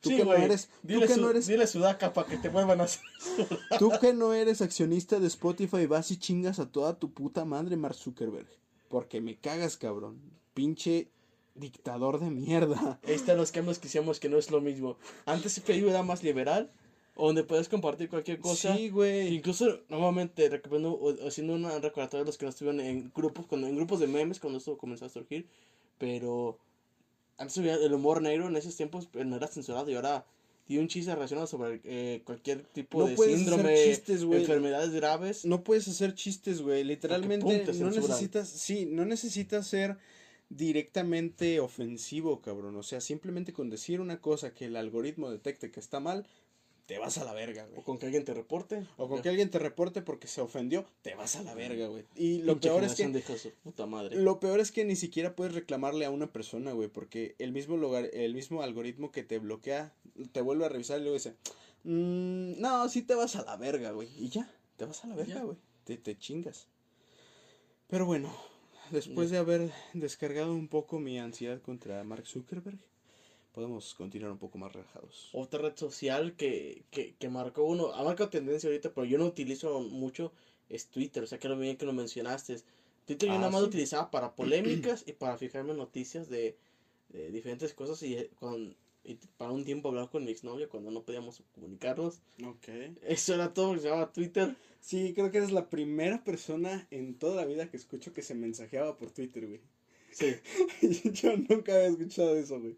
Tú
Sí,
que no eres, tú que no eres,
dile Sudaca para que te vuelvan a hacer.
tú que no eres accionista de Spotify, vas y chingas a toda tu puta madre, Mark Zuckerberg. Porque me cagas, cabrón. Pinche dictador de mierda.
Ahí están los cambios que hicimos que no es lo mismo. Antes Facebook era más liberal, donde puedes compartir cualquier cosa.
Sí, güey.
Incluso, nuevamente, recordando, o- haciendo un recordatorio de los que no estuvieron en grupos, cuando, en grupos de memes, cuando esto comenzó a surgir. Pero antes el humor negro en esos tiempos pero no era censurado y ahora tiene un chiste relacionado sobre eh, cualquier tipo
No
de síndrome,
chistes,
enfermedades graves.
No puedes hacer chistes, güey. Literalmente
pum,
no necesitas, sí, no necesitas ser directamente ofensivo, cabrón. O sea, simplemente con decir una cosa que el algoritmo detecte que está mal, te vas a la verga, güey.
O con que alguien te reporte.
O con que alguien te reporte porque se ofendió, te vas a la verga, güey. Y lo
Pinche
peor es que
de hijos de su puta madre.
lo peor es que ni siquiera puedes reclamarle a una persona, güey, porque el mismo lugar, el mismo algoritmo que te bloquea, te vuelve a revisar y luego dice, "Mm, no, sí te vas a la verga, güey. Y ya, te vas a la verga, güey. Te, te chingas. Pero bueno, después de haber descargado un poco mi ansiedad contra Mark Zuckerberg, podemos continuar un poco más relajados.
Otra red social que, que, que marcó uno, ha marcado tendencia ahorita, pero yo no utilizo mucho, es Twitter. O sea, que lo bien que lo mencionaste. Twitter yo
Ah,
nada más lo
sí.
utilizaba para polémicas y para fijarme en noticias de, de diferentes cosas y, eh, con, y para un tiempo hablar con mi exnovia cuando no podíamos comunicarnos.
Ok.
Eso era todo lo que se llamaba Twitter.
Sí, creo que eres la primera persona en toda la vida que escucho que se mensajeaba por Twitter, güey.
Sí. [LAUGHS]
Yo nunca había escuchado eso, güey.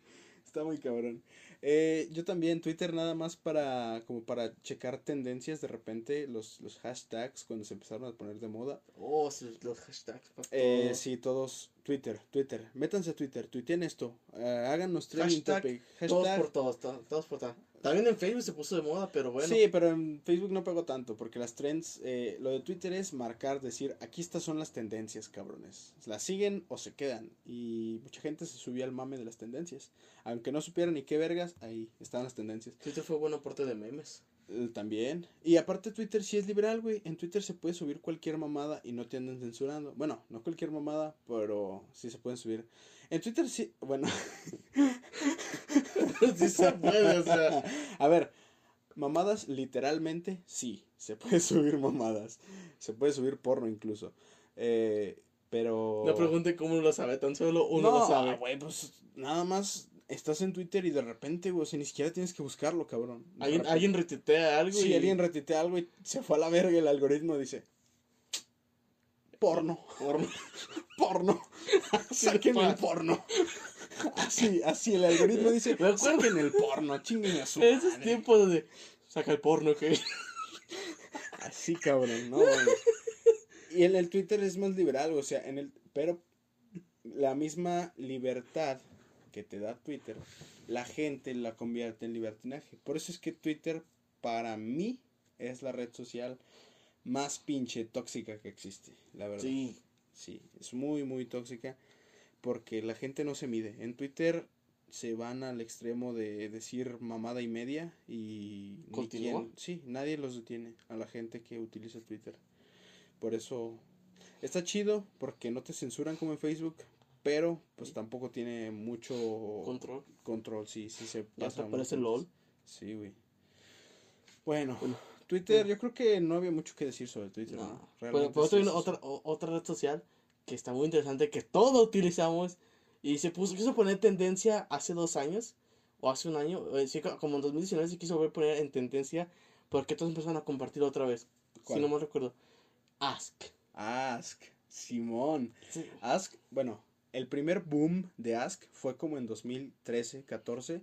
Está muy cabrón. Eh, yo también, Twitter nada más para, como para checar tendencias de repente, los, los hashtags cuando se empezaron a poner de moda.
Oh, los hashtags. para
Eh, sí, todos, Twitter, Twitter, métanse a Twitter, tuiteen esto, eh, háganos trending
Hashtag,
topic,
Todos por todos, to- todos por todos. También en Facebook se puso de moda, pero bueno.
Sí, pero en Facebook no pegó tanto, porque las trends, eh, lo de Twitter es marcar, decir, aquí estas son las tendencias, cabrones. Las siguen o se quedan. Y mucha gente se subió al mame de las tendencias. Aunque no supieran ni qué vergas, ahí están las tendencias.
Twitter fue buen aporte de memes.
Eh, también. Y aparte Twitter sí es liberal, güey. En Twitter se puede subir cualquier mamada y no te andan censurando. Bueno, no cualquier mamada, pero sí se pueden subir. En Twitter sí, bueno. [LAUGHS] [LAUGHS]
sí se puede, o sea.
A ver, mamadas literalmente sí, se puede [LAUGHS] subir mamadas. Se puede subir porno incluso. Eh, pero...
No pregunte cómo uno lo sabe, tan solo uno
no,
lo sabe.
güey, pues nada más estás en Twitter y de repente, güey, o sea, ni siquiera tienes que buscarlo, cabrón.
Alguien, alguien retuitea algo
Sí,
y...
alguien retitea algo y se fue a la verga el algoritmo dice... Porno,
Porno. [LAUGHS]
porno, saquen el porno. Así, así, el algoritmo dice,
Me acuerdo.
saquen el porno, chinguen a su
Esos
madre".
tiempos de... Saca el porno, que
Así, cabrón, no. Y en el Twitter es más liberal, o sea, en el, pero la misma libertad que te da Twitter, la gente la convierte en libertinaje. Por eso es que Twitter, para mí, es la red social más pinche tóxica que existe, la verdad.
Sí.
Sí, es muy, muy tóxica porque la gente no se mide. En Twitter se van al extremo de decir mamada y media y
¿Continúa?
quien- sí, nadie los detiene a la gente que utiliza Twitter. Por eso está chido porque no te censuran como en Facebook, pero pues tampoco tiene mucho
Control.
control, sí, sí se
Ya
pasa
te parece. LOL.
Sí, güey. Bueno,
Bueno,
Twitter, yo creo que no había mucho que decir sobre Twitter.
No.
¿no?
Pero,
Realmente
pero
es-
otra, otra red social que está muy interesante, que todos utilizamos y se puso, quiso poner tendencia hace dos años o hace un año, eh, como en 2019 se quiso poner en tendencia porque todos empezaron a compartir otra vez.
¿Cuál?
Si no me recuerdo. Ask.
Ask, Simón.
Sí.
Ask, bueno, el primer boom de Ask fue como en 2013, 14,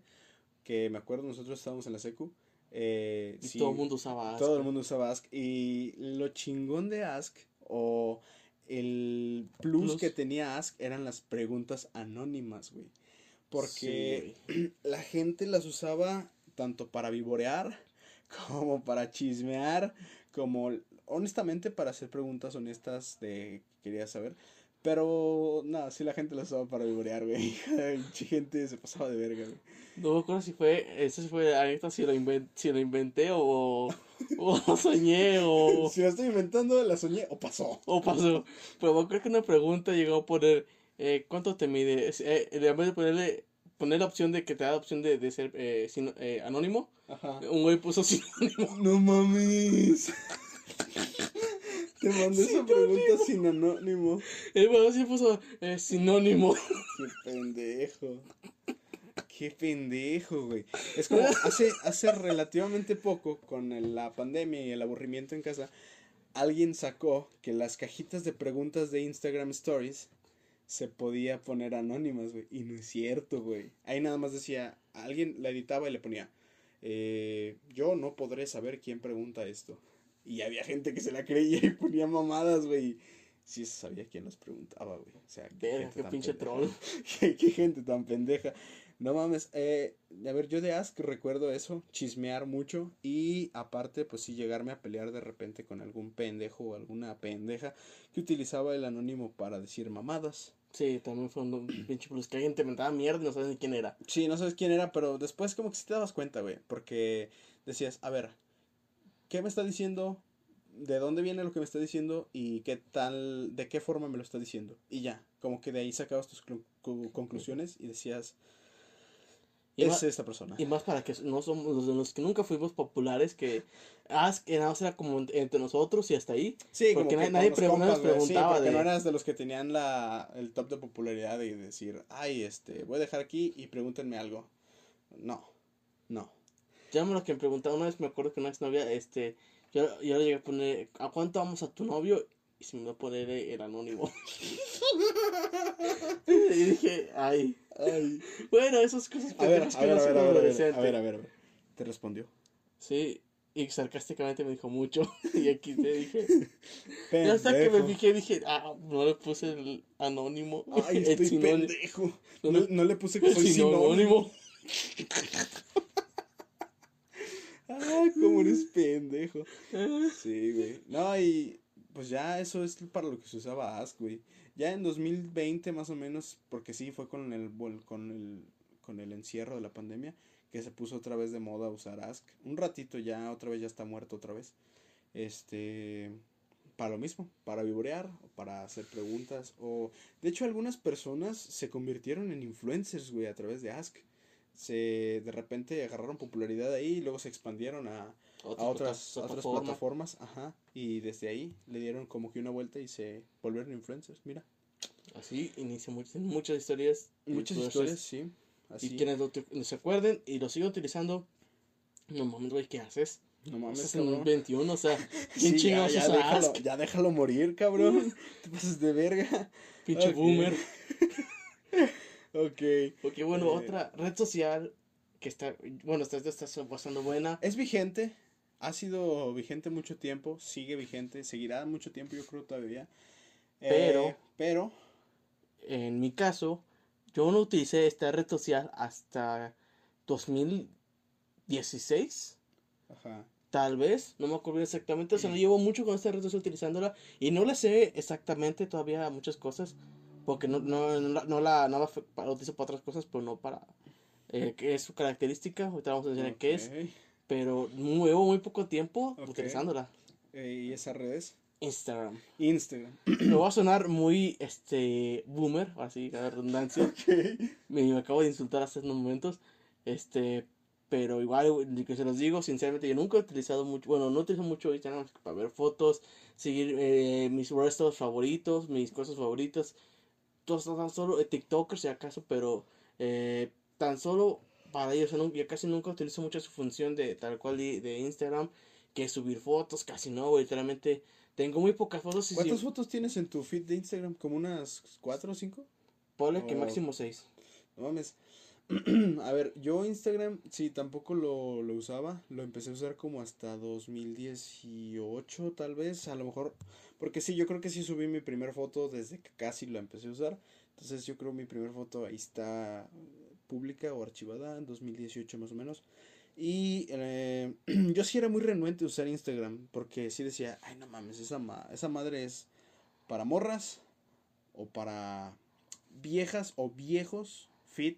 que me acuerdo nosotros estábamos en la secu. eh,
Y
sí,
todo el mundo usaba Ask.
todo el mundo usaba Ask. Y lo chingón de Ask, o el plus,
Plus.
que tenía Ask, eran las preguntas anónimas, güey. Porque
Sí, [CLEARS THROAT]
la gente las usaba tanto para vivorear, [LAUGHS] como para chismear, como honestamente para hacer preguntas honestas de que quería saber. Pero nada, sí la gente las usaba para vivorear, güey. [LAUGHS] Pinche gente se pasaba de verga, güey.
No me acuerdo si fue, eso sí fue, ahorita si lo, si lo inventé o, o [LAUGHS] soñé o, [LAUGHS]
Si la estoy inventando, la soñé o pasó.
o pasó. Pero me acuerdo que una pregunta llegó a poner, eh, ¿cuánto te mide? Eh, en vez de ponerle poner la opción de que te da la opción de, de ser eh, sin- eh, anónimo,
Ajá.
un güey puso sinónimo.
No mames. Te mandé esa pregunta sin anónimo.
El güey sí puso eh, sinónimo.
Qué pendejo. Qué pendejo, güey. Es como hace, hace relativamente poco, con el- la pandemia y el aburrimiento en casa, alguien sacó que las cajitas de preguntas de Instagram Stories se podía poner anónimas, güey. Y no es cierto, güey. Ahí nada más decía, alguien la editaba y le ponía, eh, yo no podré saber quién pregunta esto. Y había gente que se la creía y [LAUGHS] ponía mamadas, güey. Sí sabía quién las preguntaba, güey. O sea, gente
qué
tan
pinche troll. [LAUGHS]
qué, qué gente tan pendeja. No mames, eh, a ver, yo de Ask recuerdo eso, chismear mucho y aparte, pues sí, llegarme a pelear de repente con algún pendejo o alguna pendeja que utilizaba el anónimo para decir mamadas.
Sí, también fue un [CLEARS THROAT] pinche plus que alguien te mentaba mierda y no sabes ni quién era.
Sí, no sabes quién era, pero después como que sí te dabas cuenta, güey, porque decías, a ver, ¿qué me está diciendo? ¿De dónde viene lo que me está diciendo? ¿Y qué tal, de qué forma me lo está diciendo? Y ya, como que de ahí sacabas tus conclusiones y decías,
Y
es
más,
esta persona.
y más para que no somos los de los que nunca fuimos populares, que Ask nada más era como entre nosotros y hasta ahí.
Sí,
Porque
como que
nadie- nos preguntaba
sí,
de-
no eras de los que tenían la, el top de popularidad de decir, ay, este, voy a dejar aquí y pregúntenme algo. No, no.
Me lo que me preguntaron una vez, me acuerdo que una exnovia, este, yo, yo le llegué a poner, ¿a cuánto vamos a tu novio? Y se me va a poner el anónimo. [LAUGHS] y dije, ay,
Ay.
bueno, esas cosas
A ver, a ver, a ver, a ver, a ver, a ver, a ver, a ver. Te respondió.
Sí, y sarcásticamente me dijo mucho. [LAUGHS] y aquí te dije. Y hasta que me
Pendejo.
fijé, dije, ah, no le puse el anónimo.
Ay, [LAUGHS] estoy pendejo.
No
No,
le-
puse que
El
soy sinónimo.
sinónimo.
Ah, cómo eres [LAUGHS] pendejo. Sí, güey. No, y pues ya eso es para lo que se usaba Ask, güey. Ya en 2020 más o menos, porque sí fue con el con el con el encierro de la pandemia que se puso otra vez de moda usar Ask. Un ratito ya otra vez ya está muerto otra vez. Este para lo mismo, para vivorear o para hacer preguntas o de hecho algunas personas se convirtieron en influencers, güey, a través de Ask. Se de repente agarraron popularidad ahí y luego se expandieron a a otras, otras
plataforma.
plataformas, ajá, y desde ahí le dieron como que una vuelta y se volvieron influencers, mira.
Así inicia muchas, muchas historias.
Muchas historias, sí, así.
Y quienes lo, se acuerden y lo siguen utilizando, no mames, güey, ¿qué haces?
No mames,
Estás en el
cabrón.
21, o sea, [LAUGHS]
Sí,
¿quién
ya,
chingados
ya, déjalo, ya déjalo morir, cabrón. [LAUGHS] Te pasas de verga.
Pinche boomer. [LAUGHS]
Ok.
Porque bueno,
Eh.
otra red social que está, bueno, está, está bastante buena.
Es vigente, ha sido vigente mucho tiempo, sigue vigente, seguirá mucho tiempo, yo creo todavía. Eh,
Pero-
pero,
En mi caso, yo no utilicé esta red social hasta 2016.
ajá.
Tal vez, no me acuerdo exactamente, o sea, no llevo mucho con esta red social utilizándola y no le sé exactamente todavía muchas cosas porque no, no, no, la, no la, no la utilizo para otras cosas, pero no para eh, que es su característica, ahorita vamos a enseñar qué es, pero muy- llevo muy poco tiempo
Ok.
utilizándola.
Eh, ¿Y esas redes?
Instagram.
Instagram. [CLEARS THROAT]
Me va a sonar muy este boomer, así la redundancia. Me, me acabo de insultar hace unos momentos. Este, pero igual que se los digo, sinceramente, yo nunca he utilizado mucho, bueno, no utilizo mucho Instagram para ver fotos, seguir eh, mis restos favoritos, mis cosas favoritas. Tan solo eh, TikTokers si acaso, pero eh, tan solo para ellos, yo, casi nunca utilizo mucho su función de tal cual de, de Instagram, que es subir fotos, casi no, literalmente tengo muy pocas fotos y
¿Cuántas
si,
fotos tienes en tu feed de Instagram? ¿Como unas cuatro o cinco?
ponle que
Oh.
máximo seis.
No mames. [CLEARS THROAT] A ver, yo Instagram, sí, tampoco lo, lo usaba. Lo empecé a usar como hasta 2018, tal vez. A lo mejor. Porque sí, yo creo que sí subí mi primera foto desde que casi lo empecé a usar. Entonces yo creo mi primera foto ahí está pública o archivada en 2018 más o menos. Y eh, [CLEARS THROAT] yo sí era muy renuente a usar Instagram. Porque sí decía, ay no mames, esa, ma- esa madre es para morras o para viejas o viejos fit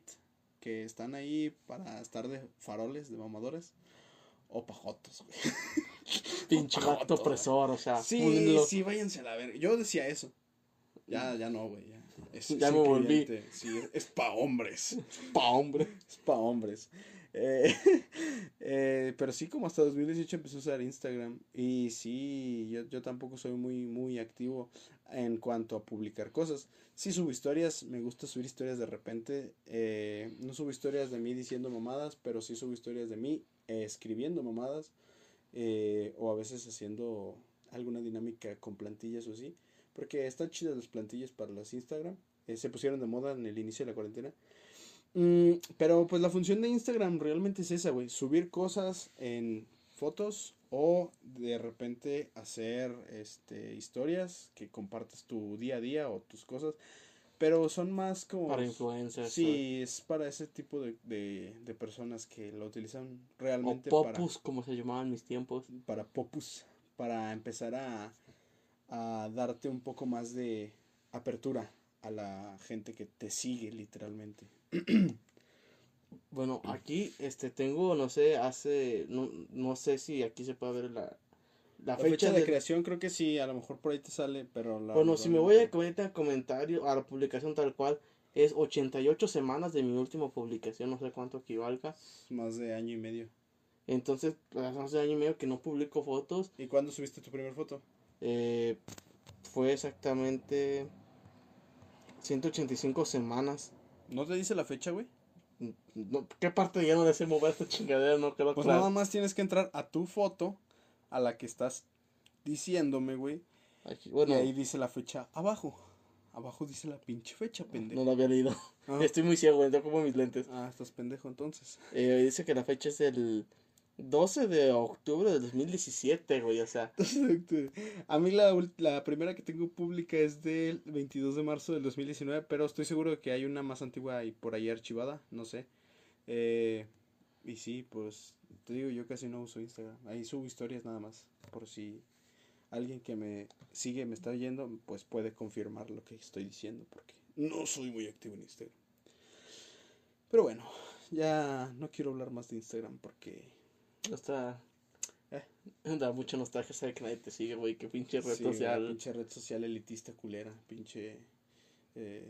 que están ahí para estar de faroles, de mamadores o pajotos. güey. [LAUGHS] [LAUGHS]
Pinche gato opresor, o sea,
Sí, sí, váyanse a la verga. Yo decía eso. Ya, ya no, güey. ya. Es,
Ya
es
me volví.
Sí, es pa' hombres. [LAUGHS]
Pa' hombre.
Es pa' hombres. Eh, [LAUGHS] eh, pero sí, como hasta 2018 empecé a usar Instagram. Y sí, yo, yo tampoco soy muy, muy activo en cuanto a publicar cosas. Sí subo historias, me gusta subir historias de repente. eh, no subo historias de mí diciendo mamadas, pero sí subo historias de mí eh, escribiendo mamadas. Eh, o a veces haciendo alguna dinámica con plantillas o así. Porque están chidas las plantillas para las Instagram. eh, se pusieron de moda en el inicio de la cuarentena. Mm, pero pues la función de Instagram realmente es esa, güey. Subir cosas en fotos o de repente hacer este historias que compartes tu día a día o tus cosas. Pero son más como...
Para influencers.
Sí, es para ese tipo de, de, de personas que lo utilizan
O
realmente para,
popus, como se llamaban en mis tiempos.
para popus, para empezar a, a darte un poco más de apertura a la gente que te sigue literalmente.
Bueno, aquí este tengo, no sé, hace, no, no sé si aquí se puede ver la, la,
La fecha, de creación creo que sí, a lo mejor por ahí te sale, pero la
Bueno, si me voy a comentar a comentario, a la publicación tal cual, es 88 semanas de mi última publicación, no sé cuánto equivalga.
más de año y medio.
Entonces, hace año y medio que no publico fotos.
¿Y cuándo subiste tu primera foto?
eh, fue exactamente 185 semanas.
¿No te dice la fecha, güey?
No, ¿Qué parte ya no le mover esta chingadera? No quedó
Pues
claro.
nada más tienes que entrar a tu foto, a la que estás diciéndome, güey.
Bueno,
y ahí dice la fecha abajo. Abajo dice la pinche fecha, pendejo.
no lo había leído.
Ah. [LAUGHS]
Estoy muy ciego, entonces como mis lentes.
Ah, estás pendejo entonces.
Eh, dice que la fecha es el 12 de octubre de 2017, güey. O sea, [LAUGHS]
A mí la, la primera que tengo pública es del 22 de marzo del 2019, pero estoy seguro de que hay una más antigua y por ahí archivada, no sé. Eh, y sí, pues te digo, yo casi no uso Instagram. Ahí subo historias nada más, por si alguien que me sigue me está oyendo, pues puede confirmar lo que estoy diciendo, porque no soy muy activo en Instagram. Pero bueno, ya no quiero hablar más de Instagram porque
está.
Eh.
Da mucha nostalgia saber que nadie te sigue, güey. Qué pinche red
Sí,
social.
pinche red social elitista culera, pinche eh,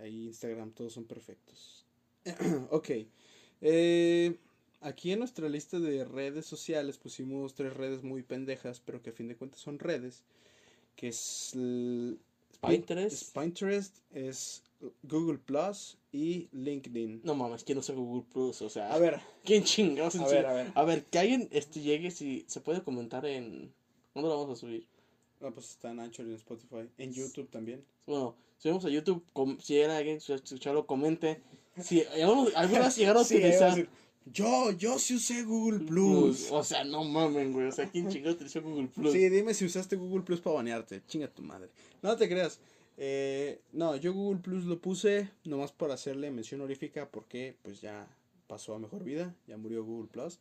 ahí Instagram, todos son perfectos. [CLEARS THROAT] ok. eh, aquí en nuestra lista de redes sociales pusimos tres redes muy pendejas, pero que a fin de cuentas son redes. Que es el-
Pinterest.
es Pinterest, es Google Plus y LinkedIn.
No mames, ¿quién usa Google Plus? O sea,
A ver,
¿quién chingados
a ver, a ver.
A ver, que alguien este, llegue si se puede comentar en. ¿Dónde lo vamos a subir?
Ah, pues está en Anchor y en Spotify, en YouTube también.
Bueno, subimos a YouTube. com- si era alguien que escucharlo, comente. Si algunas llegaron a [LAUGHS] utilizar.
Yo, yo sí usé Google
Plus.
Plus.
O sea, no mamen, güey. O sea, ¿quién chingados utilizó Google Plus?
Sí, dime si usaste Google Plus para banearte. Chinga tu madre. No te creas. Eh, no, yo Google Plus lo puse nomás para hacerle mención honorífica porque pues ya pasó a mejor vida. Ya murió Google Plus.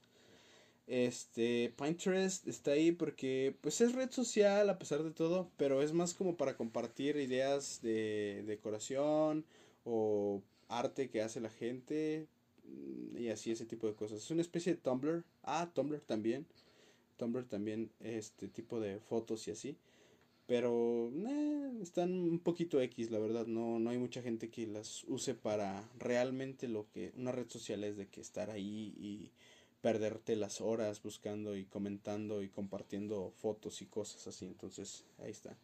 Este, Pinterest está ahí porque pues es red social a pesar de todo, pero es más como para compartir ideas de decoración o arte que hace la gente y así ese tipo de cosas. Es una especie de Tumblr. Ah, Tumblr también. Tumblr también este tipo de fotos y así. Pero eh, están un poquito X, la verdad. No, no hay mucha gente que las use para realmente lo que una red social es de que estar ahí y perderte las horas buscando y comentando y compartiendo fotos y cosas así. Entonces, ahí están.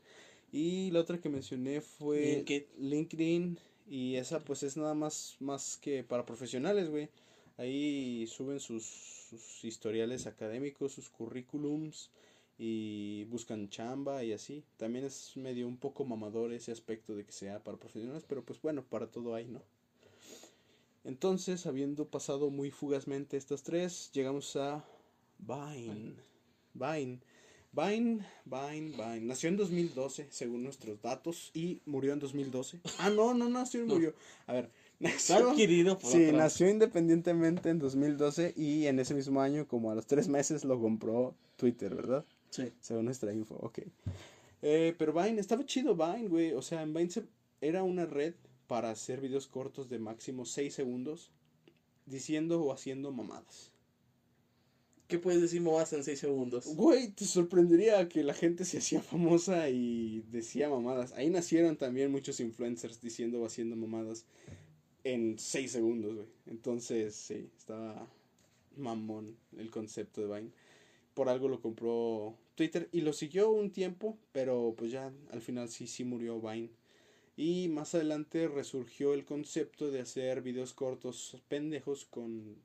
Y la otra que mencioné fue
LinkedIn.
LinkedIn. Y esa pues es nada más, más que para profesionales, güey. Ahí suben sus, sus historiales académicos, sus currículums y buscan chamba y así. También es medio un poco mamador ese aspecto de que sea para profesionales, pero pues bueno, para todo hay, ¿no? Entonces, habiendo pasado muy fugazmente estas tres, llegamos a Vine. Vine. Vine, Vine, Vine. Nació en 2012, según nuestros datos, y murió en 2012. Ah, no, no nació y
No.
murió. A ver, [LAUGHS] nació...
adquirido por
Sí,
otra.
nació independientemente en 2012 y en ese mismo año, como a los tres meses, lo compró Twitter, ¿verdad?
Sí.
Según nuestra info, ok. Eh, pero Vine, estaba chido Vine, güey. O sea, en Vine se- era una red para hacer videos cortos de máximo 6 segundos diciendo o haciendo mamadas.
¿Qué puedes decir mamadas en 6 segundos?
Güey, te sorprendería que la gente se hacía famosa y decía mamadas. Ahí nacieron también muchos influencers diciendo o haciendo mamadas en 6 segundos, güey. Entonces, sí, estaba mamón el concepto de Vine. Por algo lo compró Twitter y lo siguió un tiempo, pero pues ya al final sí, sí murió Vine. Y más adelante resurgió el concepto de hacer videos cortos pendejos con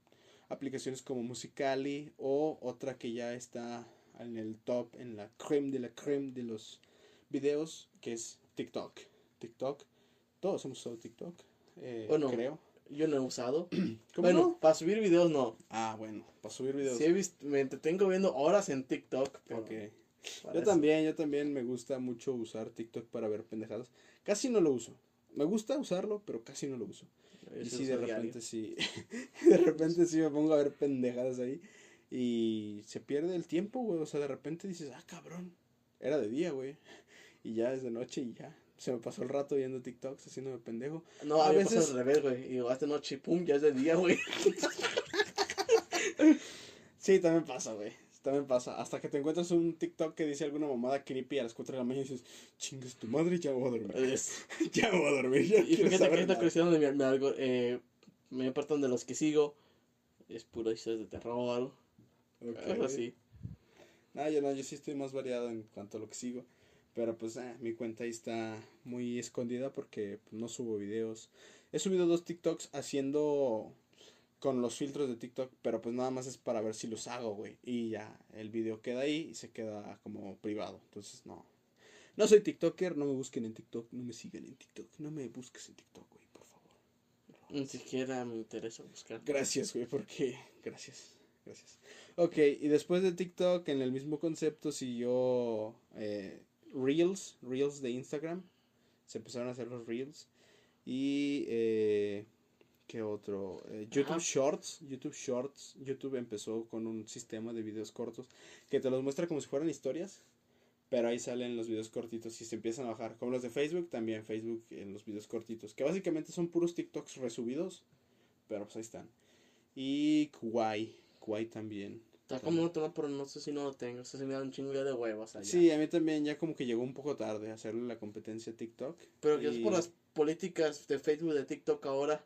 aplicaciones como Musicali o otra que ya está en el top, en la creme de la creme de los videos, que es TikTok. TikTok, todos hemos usado TikTok, eh,
Bueno,
creo.
Yo no he usado. [CLEARS THROAT]
¿Cómo
bueno,
no?
para subir videos no.
Ah, bueno, para subir videos.
Sí he visto, me entretengo viendo horas en TikTok. Pero
Yo también, yo también me gusta mucho usar TikTok para ver pendejadas. Casi no lo uso. Me gusta usarlo, pero casi no lo uso. Y
sí
de
diario.
repente sí. [LAUGHS] de repente sí me pongo a ver pendejadas ahí. Y se pierde el tiempo, güey. O sea, de repente dices, ah, cabrón. Era de día, güey. Y ya es de noche y ya. Se me pasó el rato viendo TikToks, haciéndome pendejo.
No,
A
a veces
veces-
al revés, güey. Y digo, esta noche, pum, ya es de día, güey. [LAUGHS]
Sí, también pasa, güey. También pasa. Hasta que te encuentras un TikTok que dice alguna mamada creepy a las 4 de la mañana y dices, chingas tu madre, ya voy a dormir. [LAUGHS] Ya voy a dormir. Ya
Y fíjate que
nada".
cuestión de mi, algo, eh, me apartan de los que sigo. Es puro historias de terror,
Ok.
algo así.
No, yo no, yo sí estoy más variado en cuanto a lo que sigo. Pero pues eh, mi cuenta ahí está muy escondida porque pues, no subo videos. He subido dos TikToks haciendo con los filtros de TikTok, pero pues nada más es para ver si los hago, güey. Y ya, el video queda ahí y se queda como privado. Entonces no. No soy TikToker, no me busquen en TikTok, no me sigan en TikTok, no me busques en TikTok, güey, por favor.
Ni siquiera me interesa buscar.
Gracias, güey, porque... Gracias, gracias. Ok, y después de TikTok, en el mismo concepto, siguió eh, Reels, Reels de Instagram. Se empezaron a hacer los Reels. Y... Eh, ¿Qué otro? Eh, YouTube
Ajá.
Shorts. YouTube Shorts. YouTube empezó con un sistema de videos cortos que te los muestra como si fueran historias. Pero ahí salen los videos cortitos y se empiezan a bajar. Como los de Facebook, también Facebook en los videos cortitos. Que básicamente son puros TikToks resubidos. Pero pues ahí están. Y Kuwai. Kuwai también.
Está como un tema, pero no sé si no lo tengo. Eso sí me da un chingo de huevos allá.
Sí, a mí también ya como que llegó un poco tarde hacerle la competencia a TikTok.
Pero que es por las políticas de Facebook, de TikTok ahora.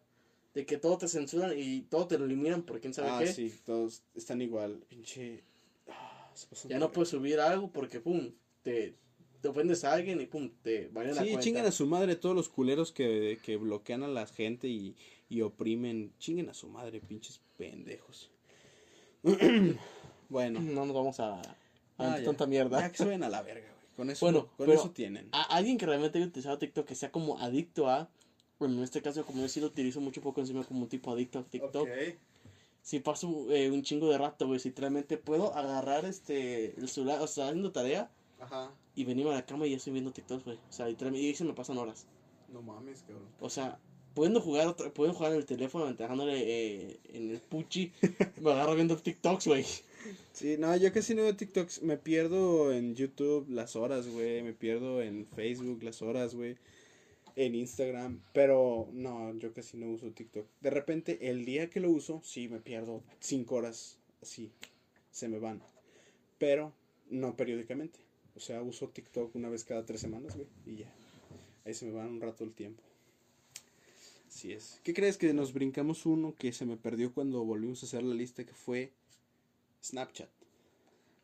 De que todo te censuran y todo te lo eliminan por quién sabe
Ah,
qué.
sí, todos están igual. Pinche... ah,
Ya no puedes subir algo porque, pum, te, te ofendes a alguien y, pum, te van a la
Sí,
cuenta.
chinguen a su madre todos los culeros que, que bloquean a la gente y, y oprimen. Chinguen a su madre, pinches pendejos. [CLEARS THROAT] bueno.
No nos vamos a... a
Ah,
tanta mierda.
Ya que vayan a la verga, güey. Con eso, [LAUGHS]
Bueno,
con
pero-
eso tienen.
A alguien que realmente haya utilizado TikTok, que sea como adicto a... Bueno, en este caso, como yo sí lo utilizo mucho poco encima como un tipo adicto a TikTok.
Ok.
Si paso eh, un chingo de rato, güey, si realmente puedo agarrar este el celular, o sea, haciendo tarea
Ajá.
y venirme a la cama y ya estoy viendo TikTok, güey. O sea, literalmente, y ahí se me pasan horas.
No mames, cabrón.
O sea, pudiendo jugar, otra, pudiendo jugar en el teléfono, ventajándole eh, en el puchi, me agarro viendo TikToks, güey.
Sí, no, yo casi no veo TikToks. Me pierdo en YouTube las horas, güey. Me pierdo en Facebook las horas, güey. En Instagram. Pero no, yo casi no uso TikTok. De repente, el día que lo uso, sí, me pierdo cinco horas. Así. Se me van. Pero no periódicamente. O sea, uso TikTok una vez cada tres semanas, güey. Y ya. Ahí se me van un rato el tiempo. Así es. ¿Qué crees que nos brincamos uno que se me perdió cuando volvimos a hacer la lista que fue Snapchat?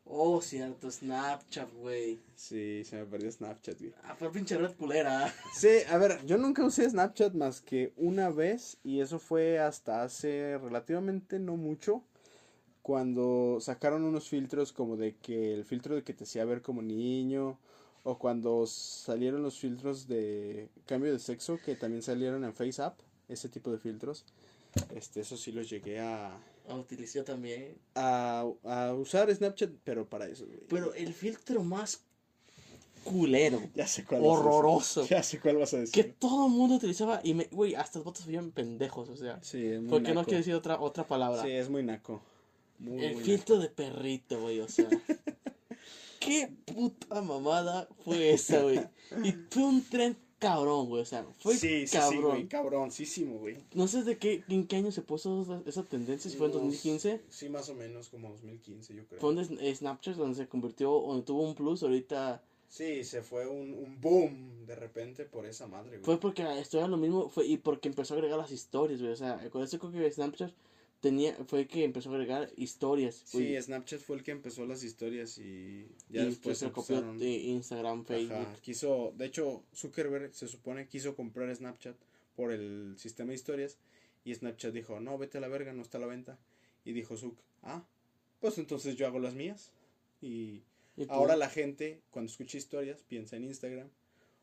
Oh, cierto, Snapchat, güey.
Sí, se me perdió Snapchat, güey.
Ah, fue pinche red culera.
Sí, a ver, yo nunca usé Snapchat más que una vez y eso fue hasta hace relativamente no mucho cuando sacaron unos filtros como de que el filtro de que te hacía ver como niño o cuando salieron los filtros de cambio de sexo que también salieron en FaceApp, ese tipo de filtros. Este, eso sí los llegué a,
Utilicé también.
a, a usar Snapchat, pero para eso, güey.
Pero el filtro más culero, [LAUGHS]
Ya sé cuál vas a decir.
horroroso,
Ya sé cuál vas a decir.
que todo el mundo utilizaba y me, güey, hasta los votos se veían pendejos, o sea.
Sí, es muy
Porque no quiero decir otra, otra palabra.
Sí, es muy naco. Muy,
el
muy
filtro de perrito, güey, o sea. [LAUGHS] ¿Qué puta mamada fue esa, güey? Y fue un tren cabrón, güey. O sea, fue
sí, sí, sí,
cabrón.
güey, cabroncísimo, güey.
no sé de qué, en qué año se puso esa, esa tendencia, si fue en
Unos-
2015.
Sí, más o menos como 2015, yo creo.
Fue donde Snapchat donde se convirtió, donde tuvo un plus, ahorita
Sí, se fue un, un boom de repente por esa madre, güey.
fue porque esto era lo mismo, fue y porque empezó a agregar las historias, güey. O sea, con eso creo que Snapchat tenía, fue que empezó a agregar historias.
Sí, Snapchat fue el que empezó las historias y ya
y
después
se copió de Instagram, Facebook.
Ajá, quiso, de hecho, Zuckerberg se supone quiso comprar Snapchat por el sistema de historias y Snapchat dijo, no, vete a la verga, no está a la venta. Y dijo Zuck, ah, pues entonces yo hago las mías. Y
Y pues,
ahora la gente, cuando escucha historias, piensa en Instagram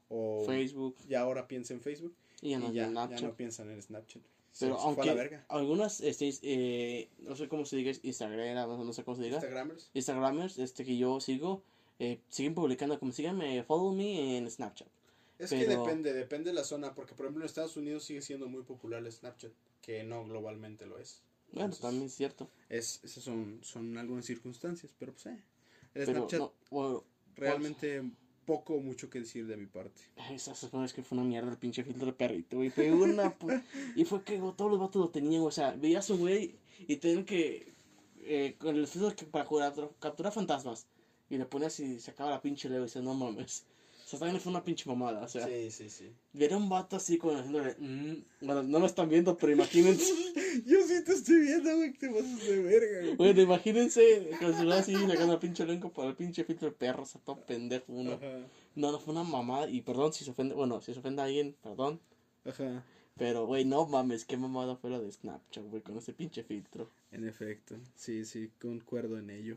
o
Facebook
ya ahora piensa en Facebook
y ya no
y ya, no piensan en Snapchat.
Pero aunque algunas, este, eh, no sé cómo se diga, Instagram, no, no sé cómo se diga,
Instagramers.
Instagramers, este que yo sigo, eh, siguen publicando, como síganme, follow me en Snapchat.
Es que depende, depende de la zona, porque por ejemplo en Estados Unidos sigue siendo muy popular el Snapchat, que no globalmente lo es.
Bueno,
Entonces,
también es cierto.
Es, esas son, son algunas circunstancias, pero pues eh. El
Pero
Snapchat
no,
realmente poco o mucho que decir de mi parte.
esa es que fue una mierda el pinche filtro de perrito, güey. Fue una Y fue que todos los vatos lo tenían, o sea, veías un güey y tenían que. Eh, con el filtro para jugar, capturar fantasmas. Y le ponías y se acaba la pinche leo y dices, no mames. Sea, también fue una pinche mamada, o sea.
Sí, sí, sí.
Ver a un vato así con haciéndole. mm, bueno, no lo están viendo, pero imagínense. [LAUGHS]
Yo sí te estoy viendo, güey, que te pasas de verga, güey.
Bueno, imagínense con celular así sacando el pinche elenco para el pinche filtro de perro, o sea, todo pendejo uno.
Ajá,
No, no fue una mamada, y perdón si se ofende, bueno, si se ofende a alguien, perdón.
ajá.
Pero, güey, no mames, qué mamada fue la de Snapchat, güey, con ese pinche filtro.
En efecto, sí, sí, concuerdo en ello.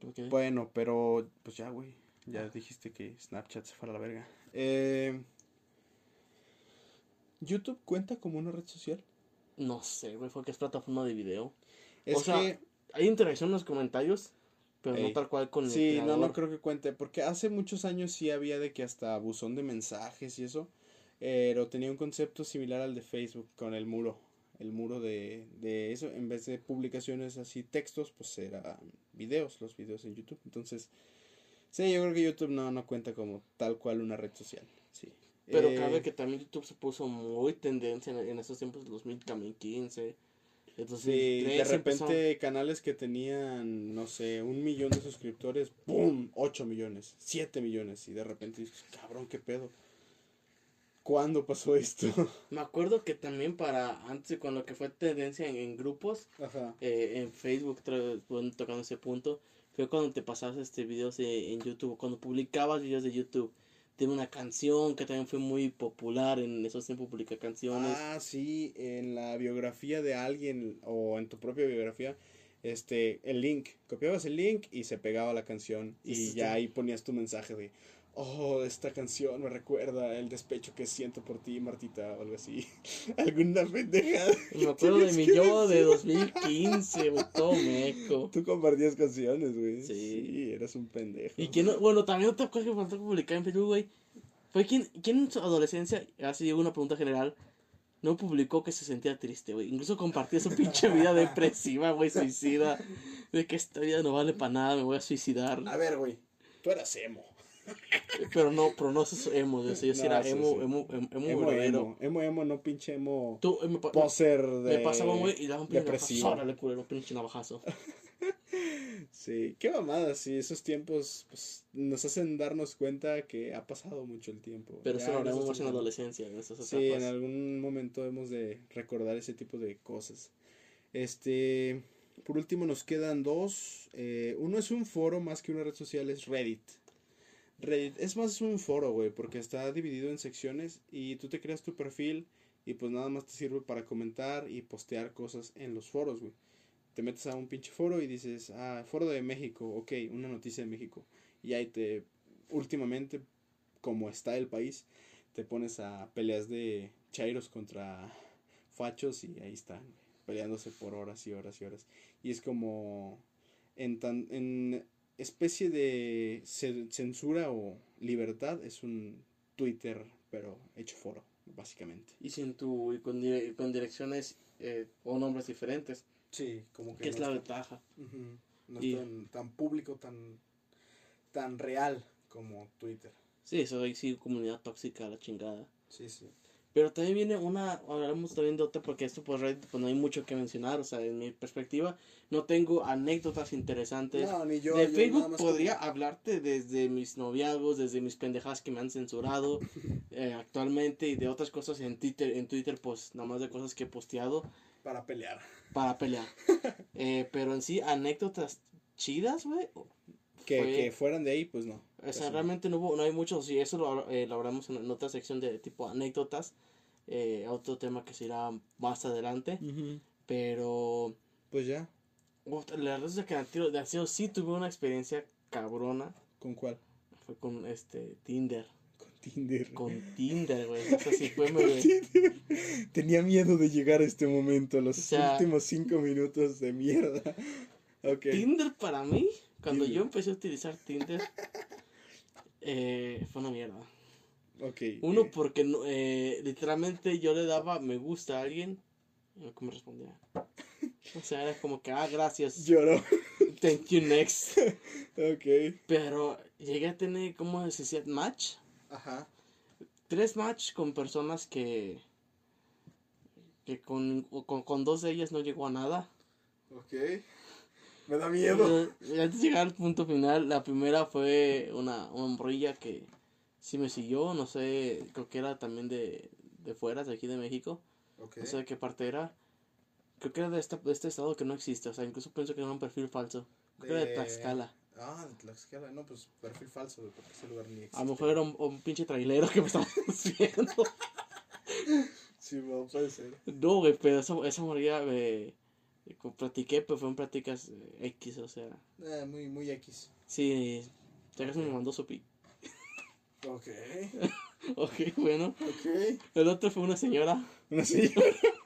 ¿Por qué?
Bueno, pero pues ya, güey. Ya dijiste que Snapchat se fue a la verga. Eh, ¿YouTube cuenta como una red social?
No sé, güey, fue que es plataforma de video.
Es
O sea,
que
Hay interacción en los comentarios, pero no tal cual con el
sí, no, no creo que cuente, porque hace muchos años sí había de que hasta buzón de mensajes y eso, pero tenía un concepto similar al de Facebook con el muro, el muro de, de eso, en vez de publicaciones así textos, pues eran videos, los videos en YouTube, entonces, sí, yo creo que YouTube no, no cuenta como tal cual una red social, sí.
Pero
Eh,
cabe que también YouTube se puso muy tendencia en, en esos tiempos del 2015. Entonces,
Sí, de
13 empezó-
repente canales que tenían, no sé, un millón de suscriptores, ¡pum! 8 millones, 7 millones. Y de repente dices, cabrón, ¿qué pedo? ¿Cuándo pasó esto? [LAUGHS]
Me acuerdo que también para antes de cuando que fue tendencia en, en grupos,
Ajá.
eh, en Facebook, tocando ese punto, fue cuando te pasabas este videos de- en YouTube, cuando publicabas videos de YouTube. Tiene una canción que también fue muy popular en esos tiempos, publicar canciones.
Ah, sí, en la biografía de alguien o en tu propia biografía, este, el link, copiabas el link y se pegaba la canción
Y
ya ahí ponías tu mensaje de, oh, esta canción me recuerda el despecho que siento por ti, Martita, o algo así. [LAUGHS] Alguna pendejada.
Me [LAUGHS] acuerdo de mi
que
yo de
decir.
2015, güey, meco.
Tú compartías canciones, güey.
Sí.
Sí. eras un pendejo.
Y quién, no- bueno, también otra cosa que faltó publicar en Facebook, güey, fue quien, quien en su adolescencia, así una pregunta general, no publicó que se sentía triste, güey. Incluso compartía su pinche vida depresiva, güey, suicida. De que esta vida no vale para nada, me voy a suicidar.
A ver, güey. Tú eras emo.
Pero no, pero no esos emo, yo sí,
No,
era emo,
sí.
emo, emo, emo,
Emo, emo. Emo, emo, no pinche emo.
Tú, eh, me,
Poser de.
me pasaba, güey, y daba un pinche navajazo.
depresivo.
Órale, culero, pinche navajazo. [LAUGHS]
Sí, qué mamada, sí, esos tiempos pues, nos hacen darnos cuenta que ha pasado mucho el tiempo.
Pero eso lo haremos más en la adolescencia, en esas
Sí, en algún momento hemos de recordar ese tipo de cosas. Este, por último nos quedan dos. Eh, uno es un foro más que una red social, es Reddit. Reddit es más un foro, güey, porque está dividido en secciones y tú te creas tu perfil y pues nada más te sirve para comentar y postear cosas en los foros, güey. Te metes a un pinche foro y dices, ah, foro de México, ok, una noticia de México. Y ahí te, últimamente, como está el país, te pones a peleas de chairos contra fachos y ahí están, peleándose por horas y horas y horas. Y es como en tan en especie de ce- censura o libertad es un Twitter, pero hecho foro, básicamente.
Y sin tu, y con, dire- con direcciones eh, o nombres diferentes,
Sí, como
que es la ventaja.
no
Y-
es tan, tan público, tan tan real como Twitter.
Sí, eso ahí sí, comunidad tóxica, la chingada.
Sí, sí.
Pero también viene una, hablamos también de otra, porque esto pues Reddit pues no hay mucho que mencionar, o sea, en mi perspectiva, no tengo anécdotas interesantes.
No, ni yo.
de
yo
Facebook podría hablarte desde mis noviazgos, desde mis pendejadas que me han censurado [LAUGHS] eh, actualmente y de otras cosas en Twitter, en Twitter pues nada más de cosas que he posteado
Para pelear.
para pelear. [LAUGHS] Eh, pero en sí, anécdotas chidas, güey.
Que,
Fue-
que fueran de ahí, pues no.
O sea, realmente no hubo, no hay muchos, y eso lo, eh, lo hablamos en, en otra sección de tipo anécdotas, eh, otro tema que se irá más adelante, pero
Pues ya.
la verdad es que de tiro de acción sí tuve una experiencia cabrona,
¿Con cuál?
fue con este Tinder,
Con Tinder.
con [LAUGHS] Tinder, güey, o sea, sí fue.
Tenía miedo de llegar a este momento, los
O sea-
últimos cinco minutos de mierda. [LAUGHS] Ok.
Tinder para mí, cuando yo empecé a utilizar Tinder, eh, fue una mierda.
Ok.
Uno,
eh,
porque eh, literalmente yo le daba me gusta a alguien y no me respondía. O sea, era como que, ah, gracias,
Lloró.
thank you, next. [LAUGHS]
ok.
Pero llegué a tener, ¿cómo se decía? Match.
Ajá.
Tres match con personas que, que con, con, con dos de ellas no llegó a nada.
Ok. [LAUGHS] Me da miedo.
Eh, y antes de llegar al punto final, la primera fue una, una morrilla que sí me siguió, no sé, creo que era también de, de fuera, de aquí de México.
Ok.
No sé de qué parte era. Creo que era de, esta, de este estado que no existe. O sea, incluso pienso que era un perfil falso. Creo que era de Tlaxcala.
Ah, de Tlaxcala. No, pues perfil falso, porque ese lugar ni existe.
A lo mejor era un, un pinche trailero que me estaba [LAUGHS] haciendo.
Sí, bueno, puede ser.
No, güey, pero esa, esa morría me. Platiqué, pero fue en pláticas eh, X, o sea.
Eh, muy, muy X.
Sí, ya casi me mandó su pi.
Ok. [LAUGHS]
Ok, bueno.
Ok.
El otro fue una señora.
Una señora. [LAUGHS]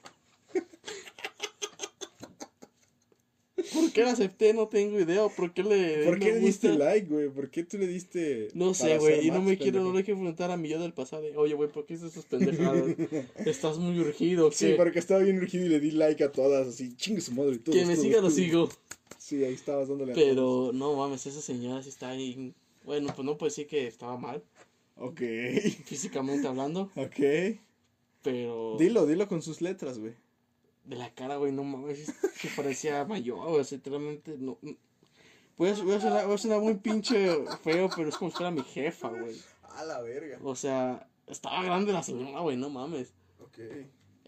¿Por qué la acepté? No tengo idea. ¿Por qué le.
¿Por qué le diste
gusta?
like, güey? ¿Por qué tú le diste.?
No sé, güey, y no me quiero, no le quiero preguntar a mi yo del pasado. de, Oye, güey, ¿por qué haces esas pendejadas? [LAUGHS] Estás muy urgido, ¿qué?
Sí, porque estaba bien urgido y le di like a todas, así, chingue su madre. Todos,
que me
todos,
siga, lo sigo.
Sí, ahí estabas dándole a.
Pero, no mames, esa señora sí está ahí. Bueno, pues no puedo decir que estaba mal,
Ok,
físicamente hablando, [LAUGHS]
ok.
pero.
Dilo, dilo con sus letras, güey.
De la cara, güey, no mames, que parecía mayor, güey, literalmente no. Voy a, voy, a sonar, voy a sonar muy pinche feo, pero es como si fuera mi jefa, güey.
A la verga.
O sea, estaba grande la señora, güey, no mames.
Ok.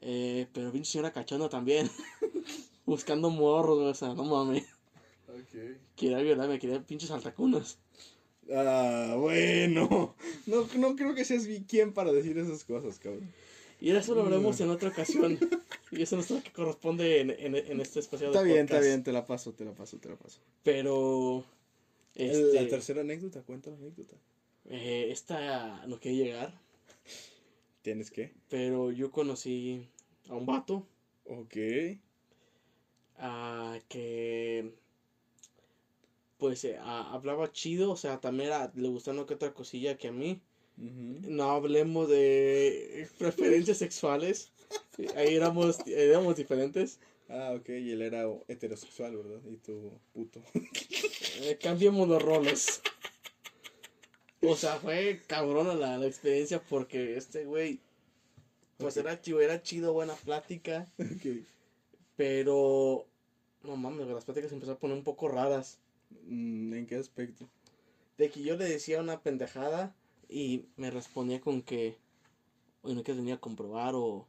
Eh, pero pinche señora cachona también. [LAUGHS] Buscando morros, güey, o sea, no mames.
Ok.
Quería violarme, quería pinches altacunas.
Ah, bueno. No, no creo que seas vi- quien para decir esas cosas, cabrón.
Y eso lo hablaremos en otra ocasión. Y eso no es lo que corresponde en, en, en este espacio de
Está bien, está
podcast.
bien, te la paso, te la paso, te la paso.
Pero.
El-
Este,
La tercera anécdota, cuenta la anécdota.
eh, esta no quería llegar.
¿Tienes qué?
Pero yo conocí a un vato.
Ok.
a que. Pues eh, a- hablaba chido, o sea, también le gustaba una que otra cosilla que a mí. No hablemos de preferencias sexuales. Ahí éramos, éramos diferentes.
Ah, ok, y él era heterosexual, ¿verdad? Y tú, puto.
Eh, cambiamos los roles. O sea, fue cabrona la, la experiencia porque este güey, pues era chido, era chido, buena plática, pero no mames, las pláticas se empezaron a poner un poco raras.
Mm, ¿En qué aspecto?
De que yo le decía una pendejada y me respondía con que, oye, no que tenía que comprobar o,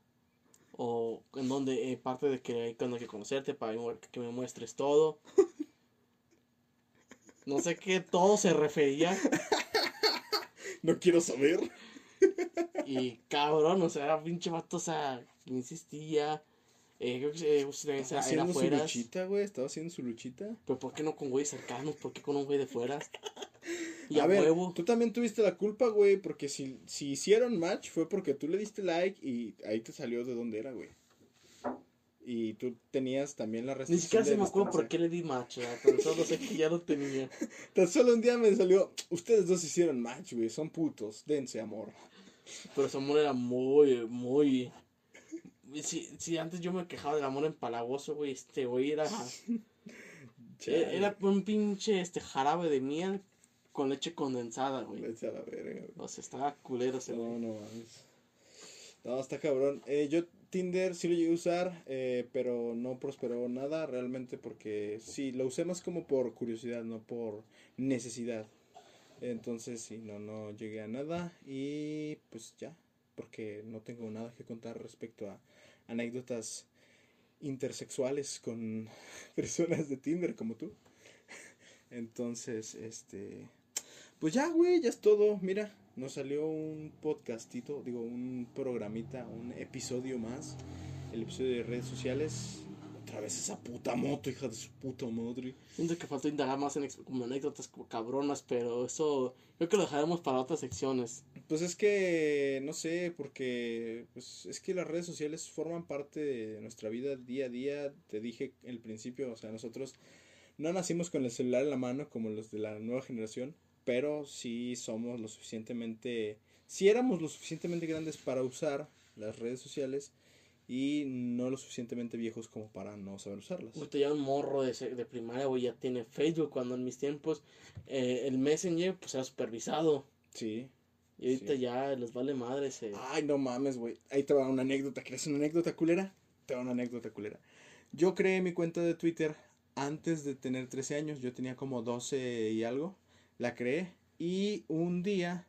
o en donde, eh, parte de que hay cuando hay que conocerte para que me muestres todo. [LAUGHS] No sé qué todo se refería.
No quiero saber. [LAUGHS]
Y cabrón, o sea, era pinche vato, o sea, insistía. Eh, creo que eh, era,
Estaba haciendo su luchita, güey. Estaba haciendo su luchita.
Pero ¿por qué no con güeyes cercanos? ¿Por qué con un güey de fuera? [LAUGHS] Y
a
a,
ver,
huevo.
tú también tuviste la culpa, güey, porque si, si hicieron match fue porque tú le diste like y ahí te salió de dónde era, güey. Y tú tenías también la
Ni
restricción
siquiera se me acuerdo por qué le di match, ¿verdad? Tan solo sé que ya lo tenía. [LAUGHS]
Tan solo un día me salió, ustedes dos hicieron match, güey, son putos, dense amor.
Pero su amor era muy, muy. Si, si antes yo me quejaba del amor empalagoso, güey, este güey era. [LAUGHS]
Chale.
Era un pinche este jarabe de miel. Con leche condensada, güey.
Vete a la verga, güey.
O sea, estaba culero ese
No,
güey.
no mames. No, está cabrón. Eh, yo Tinder sí lo llegué a usar, eh, pero no prosperó nada realmente porque sí, lo usé más como por curiosidad, no por necesidad. Entonces sí, no, no llegué a nada y pues ya, porque no tengo nada que contar respecto a anécdotas intersexuales con [LAUGHS] personas de Tinder como tú. Entonces, este, pues ya, güey, ya es todo. Mira, nos salió un podcastito, digo, un programita, un episodio más. El episodio de redes sociales. Otra vez esa puta moto, hija de su puta madre.
Siento que faltó indagar más en como anécdotas como cabronas, pero eso creo que lo dejaremos para otras secciones.
Pues es que, no sé, porque pues es que las redes sociales forman parte de nuestra vida día a día. Te dije al principio, o sea, nosotros no nacimos con el celular en la mano como los de la nueva generación, pero sí somos lo suficientemente, sí éramos lo suficientemente grandes para usar las redes sociales y no lo suficientemente viejos como para no saber usarlas.
Ahorita ya un morro de, de primaria, güey, ya tiene Facebook, cuando en mis tiempos eh, el Messenger pues era supervisado.
Sí.
Y ahorita
Sí.
ya les vale madre ese.
Ay, no mames, güey. Ahí te va una anécdota. ¿Quieres una anécdota culera? Te va una anécdota culera. Yo creé mi cuenta de Twitter antes de tener 13 años. Yo tenía como 12 y algo. La creé. Y un día,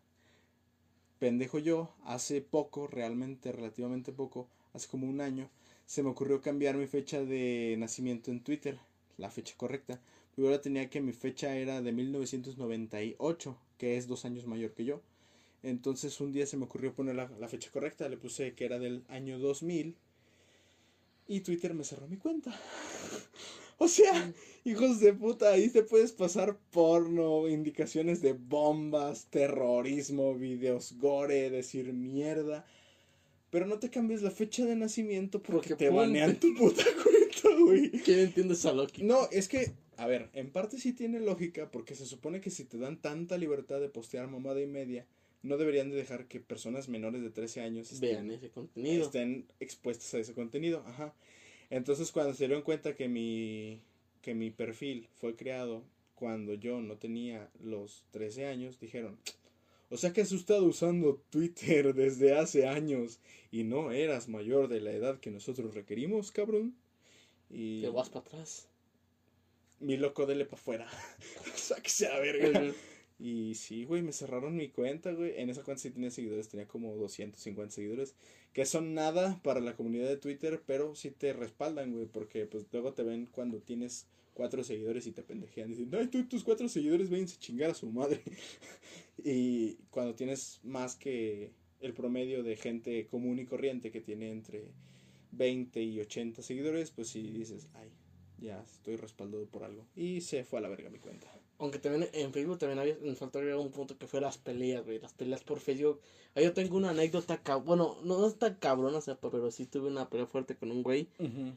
pendejo yo, hace poco, realmente, relativamente poco, hace como un año, se me ocurrió cambiar mi fecha de nacimiento en Twitter. La fecha correcta. Yo ahora tenía que mi fecha era de 1998, que es dos años mayor que yo. Entonces un día se me ocurrió poner la, fecha correcta, le puse que era del año 2000 y Twitter me cerró mi cuenta. [LAUGHS] O sea, hijos de puta, ahí te puedes pasar porno, indicaciones de bombas, terrorismo, videos gore, decir mierda. Pero no te cambies la fecha de nacimiento porque,
Porque
te banean tu puta [LAUGHS] cuenta, güey.
¿Quién entiende esa lógica?
No, es que, a ver, en parte sí tiene lógica, porque se supone que si te dan tanta libertad de postear mamada y media, no deberían de dejar que personas menores de 13 años estén,
Vean ese contenido.
estén expuestas a ese contenido. Ajá. Entonces, cuando se dieron cuenta que mi, que mi perfil fue creado cuando yo no tenía los 13 años, dijeron, o sea que has estado usando Twitter [LAUGHS] desde hace años y no eras mayor de la edad que nosotros requerimos, cabrón. Y
Te vas para atrás.
mi loco dele para afuera. Sáquese [LAUGHS] a la verga. Y sí, güey, me cerraron mi cuenta, güey. En esa cuenta sí tenía seguidores, tenía como 250 seguidores. Que son nada para la comunidad de Twitter, pero sí te respaldan, güey. Porque pues luego te ven cuando tienes cuatro seguidores y te pendejean. Dicen, ay, tú, tus cuatro seguidores, váyanse a chingar a su madre. [LAUGHS] y cuando tienes más que el promedio de gente común y corriente que tiene entre 20 y 80 seguidores, pues sí dices, ay, ya estoy respaldado por algo. Y se fue a la verga mi cuenta.
Aunque también en Facebook también había, me faltó agregar un punto que fue las peleas, güey. Las peleas por Facebook. Ahí yo tengo una anécdota, bueno, no es tan cabrona, o sea, pero sí tuve una pelea fuerte con un güey.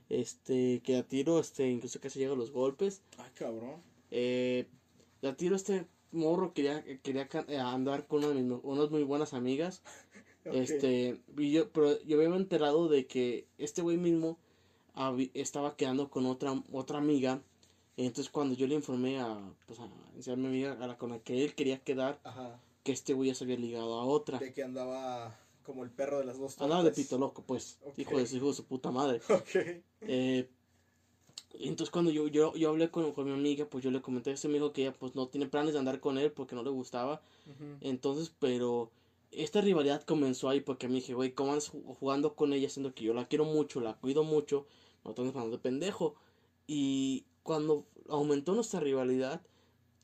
Este, que a tiro, este, incluso casi llega a los golpes.
Ay, cabrón.
Eh, a tiro este morro quería, quería eh, andar con una de mis, unas muy buenas amigas. [LAUGHS] Este, y yo, pero yo me había enterado de que este güey mismo estaba quedando con otra, otra amiga. Entonces cuando yo le informé a, pues a, a mi amiga a la con la que él quería quedar,
Ajá.
que este güey ya se había ligado a otra.
De que andaba como el perro de las dos
Andaba de pito loco, pues, hijo de su hijo de su puta madre. [LAUGHS]
Ok.
Eh, entonces cuando yo, yo, yo hablé con, con mi amiga, pues yo le comenté, ese me dijo que ella pues no tiene planes de andar con él porque no le gustaba. Entonces, pero esta rivalidad comenzó ahí porque me dije, güey, ¿cómo andas ju- jugando con ella siendo que yo la quiero mucho, la cuido mucho? No estamos hablando de pendejo. Y cuando aumentó nuestra rivalidad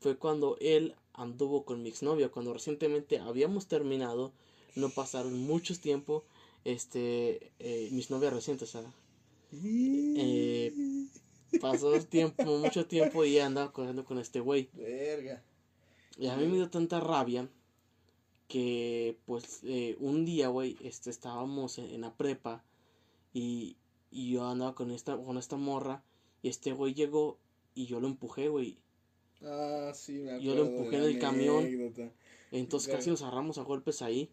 fue cuando él anduvo con mi exnovia, cuando recientemente habíamos terminado, no pasaron muchos tiempo, este, eh, mis novias recientes, o sea, Eh, pasó tiempo, mucho tiempo y andaba corriendo con este güey.
Verga.
Y a mí me dio tanta rabia que pues eh, un día, güey, este, estábamos en, en la prepa y, y yo andaba con esta, con esta morra y este güey llegó y yo lo empujé, güey.
Ah, sí, me acuerdo.
Yo lo empujé
de
en
la
el camión.
anécdota.
Entonces
Claro.
casi nos agarramos a golpes ahí.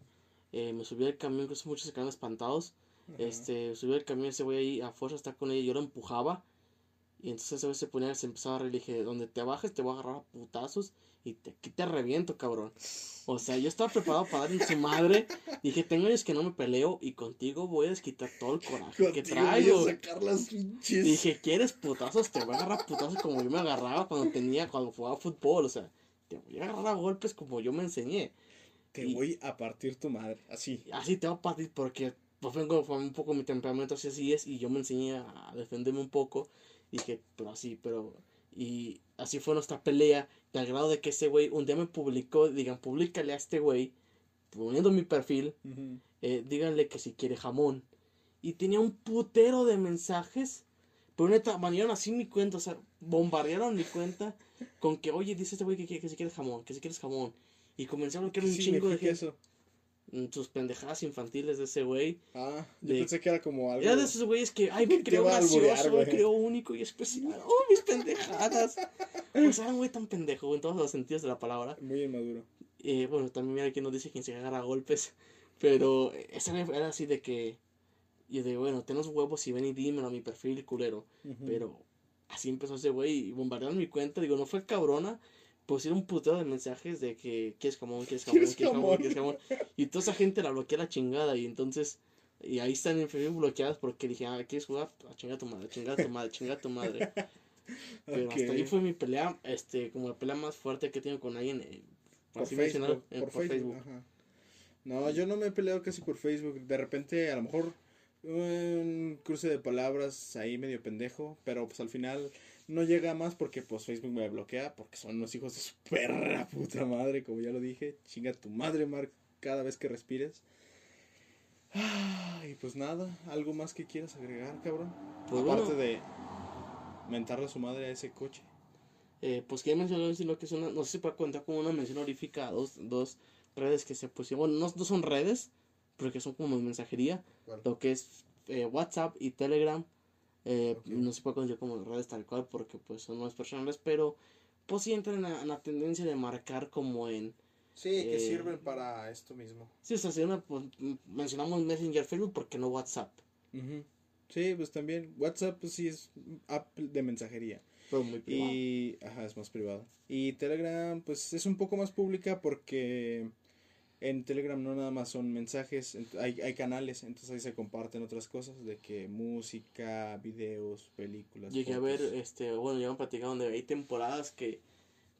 Eh, me subí al camión, incluso muchos se quedaron espantados.
Ajá.
Este, subí al camión, ese güey ahí a fuerza está con ella, yo lo empujaba. Y entonces ese güey se ponía, se empezaba a reír, dije, donde te bajes te voy a agarrar a putazos. Y te, aquí te reviento, cabrón. O sea, yo estaba preparado para dar en su madre. Dije, tengo años que no me peleo y contigo voy a desquitar todo el coraje que traigo. Dije, ¿quieres putazos? Te voy a agarrar putazos como yo me agarraba cuando tenía, cuando jugaba fútbol. O sea, te voy a agarrar a golpes como yo me enseñé.
Te voy a partir tu madre, así.
Así te voy a partir porque pues vengo un poco mi temperamento así, así es y yo me enseñé a defenderme un poco. Dije, pero así, pero... Y así fue nuestra pelea, al grado de que ese güey un día me publicó, digan, públicale a este güey, poniendo mi perfil, eh, díganle que si quiere jamón. Y tenía un putero de mensajes, pero neta, banearon así mi cuenta, o sea, bombardearon mi cuenta con que, oye, dice este güey que, que, si quieres jamón, que si quieres jamón. Y comenzaron a querer un chingo de gente. Eso? Sus pendejadas infantiles de ese güey.
Ah, yo pensé que era como algo.
Era de esos güeyes que, ay, me [LAUGHS] creo gracioso, me creo único y especial. Oh, mis pendejadas. pues era un güey tan pendejo, en todos los sentidos de la palabra.
Muy inmaduro.
Eh, bueno, también mira quien nos dice quien se agarra a golpes. Pero ese era así de que. Yo digo, bueno, ten los huevos y ven y dímelo a mi perfil culero. Pero así empezó ese güey y bombardearon mi cuenta. Digo, no fue cabrona pusieron un puteo de mensajes de que quieres jamón, quieres jamón, quieres jamón, quieres jamón. Y toda esa gente la bloquea la chingada. Y entonces, y ahí están en Facebook bloqueadas porque dije, ah, ¿quieres jugar? A chingar a tu madre, chingar a tu madre, chingar a tu madre. [LAUGHS] Pero hasta ahí fue mi pelea, este, como la pelea más fuerte que tengo con alguien. Eh, por,
Facebook, por, Facebook. No, yo no me he peleado casi por Facebook. De repente, a lo mejor un cruce de palabras ahí medio pendejo, pero pues al final no llega más porque pues Facebook me bloquea porque son los hijos de su [LAUGHS] perra puta madre, como ya lo dije. Chinga tu madre, Mark, cada vez que respires. y pues nada, ¿algo más que quieras agregar, cabrón? Pues Aparte de mentarle a su madre a ese coche.
Eh, pues que mencionó lo que es una, no sé si puede contar como una mención honorífica a dos, dos redes que se pusieron, bueno, no, no son redes, pero que son como mensajería, lo que es eh, WhatsApp y Telegram eh, no se puede considerar como redes tal cual porque pues son más personales, pero pues sí entran en la, tendencia de marcar como en...
Sí, que eh, sirven para esto mismo.
Sí, o sea, si una, pues, mencionamos Messenger Facebook porque no WhatsApp.
Sí, pues también WhatsApp pues sí es app de mensajería. Pero muy privado. Y, ajá, es más privado. Y Telegram pues es un poco más pública porque en Telegram no nada más son mensajes, hay, hay canales, entonces ahí se comparten otras cosas, de que música, videos, películas.
Llegué a ver, este, bueno, ya me platicaron de, hay temporadas que,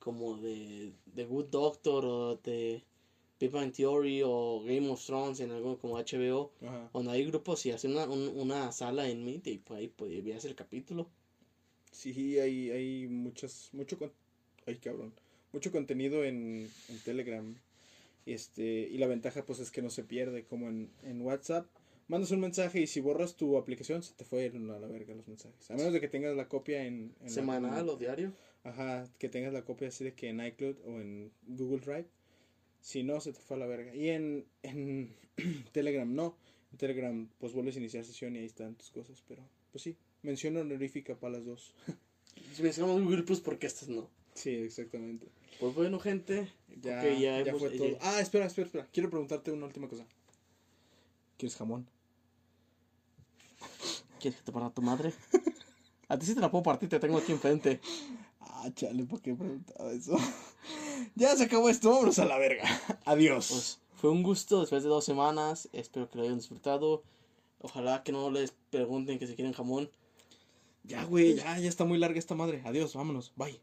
como de, de Good Doctor o de Big Bang Theory o Game of Thrones en algo como HBO, donde hay grupos y hacen una, una sala en Meet y pues ahí podías el capítulo.
Sí, hay, hay muchas, mucho, ay cabrón, mucho contenido en, en Telegram. Este, y la ventaja pues es que no se pierde como en, en WhatsApp. Mandas un mensaje y si borras tu aplicación se te fue a la verga los mensajes. A menos de que tengas la copia en...
Semanal o diario.
Ajá, que tengas la copia así de que en iCloud o en Google Drive. Si no, se te fue a la verga. Y en, en [CLEARS THROAT] Telegram no. En Telegram pues vuelves a iniciar sesión y ahí están tus cosas. Pero pues sí, mención honorífica para las dos. [LAUGHS]
mencionamos Google Plus porque estas no.
Sí, exactamente.
Pues bueno, gente.
Ya, ya, fue todo. Ah, espera, espera, espera. Quiero preguntarte una última cosa. ¿Quieres jamón? [LAUGHS]
¿Quieres que te parta tu madre? [LAUGHS] A ti sí te la puedo partir, te tengo aquí enfrente.
Ah, chale, ¿por qué preguntaba eso? [LAUGHS] ya se acabó esto, vámonos a la verga. Adiós. Pues,
fue un gusto después de dos semanas. Espero que lo hayan disfrutado. Ojalá que no les pregunten que si quieren jamón.
Ya, güey, ya, ya está muy larga esta madre. Adiós, vámonos, bye.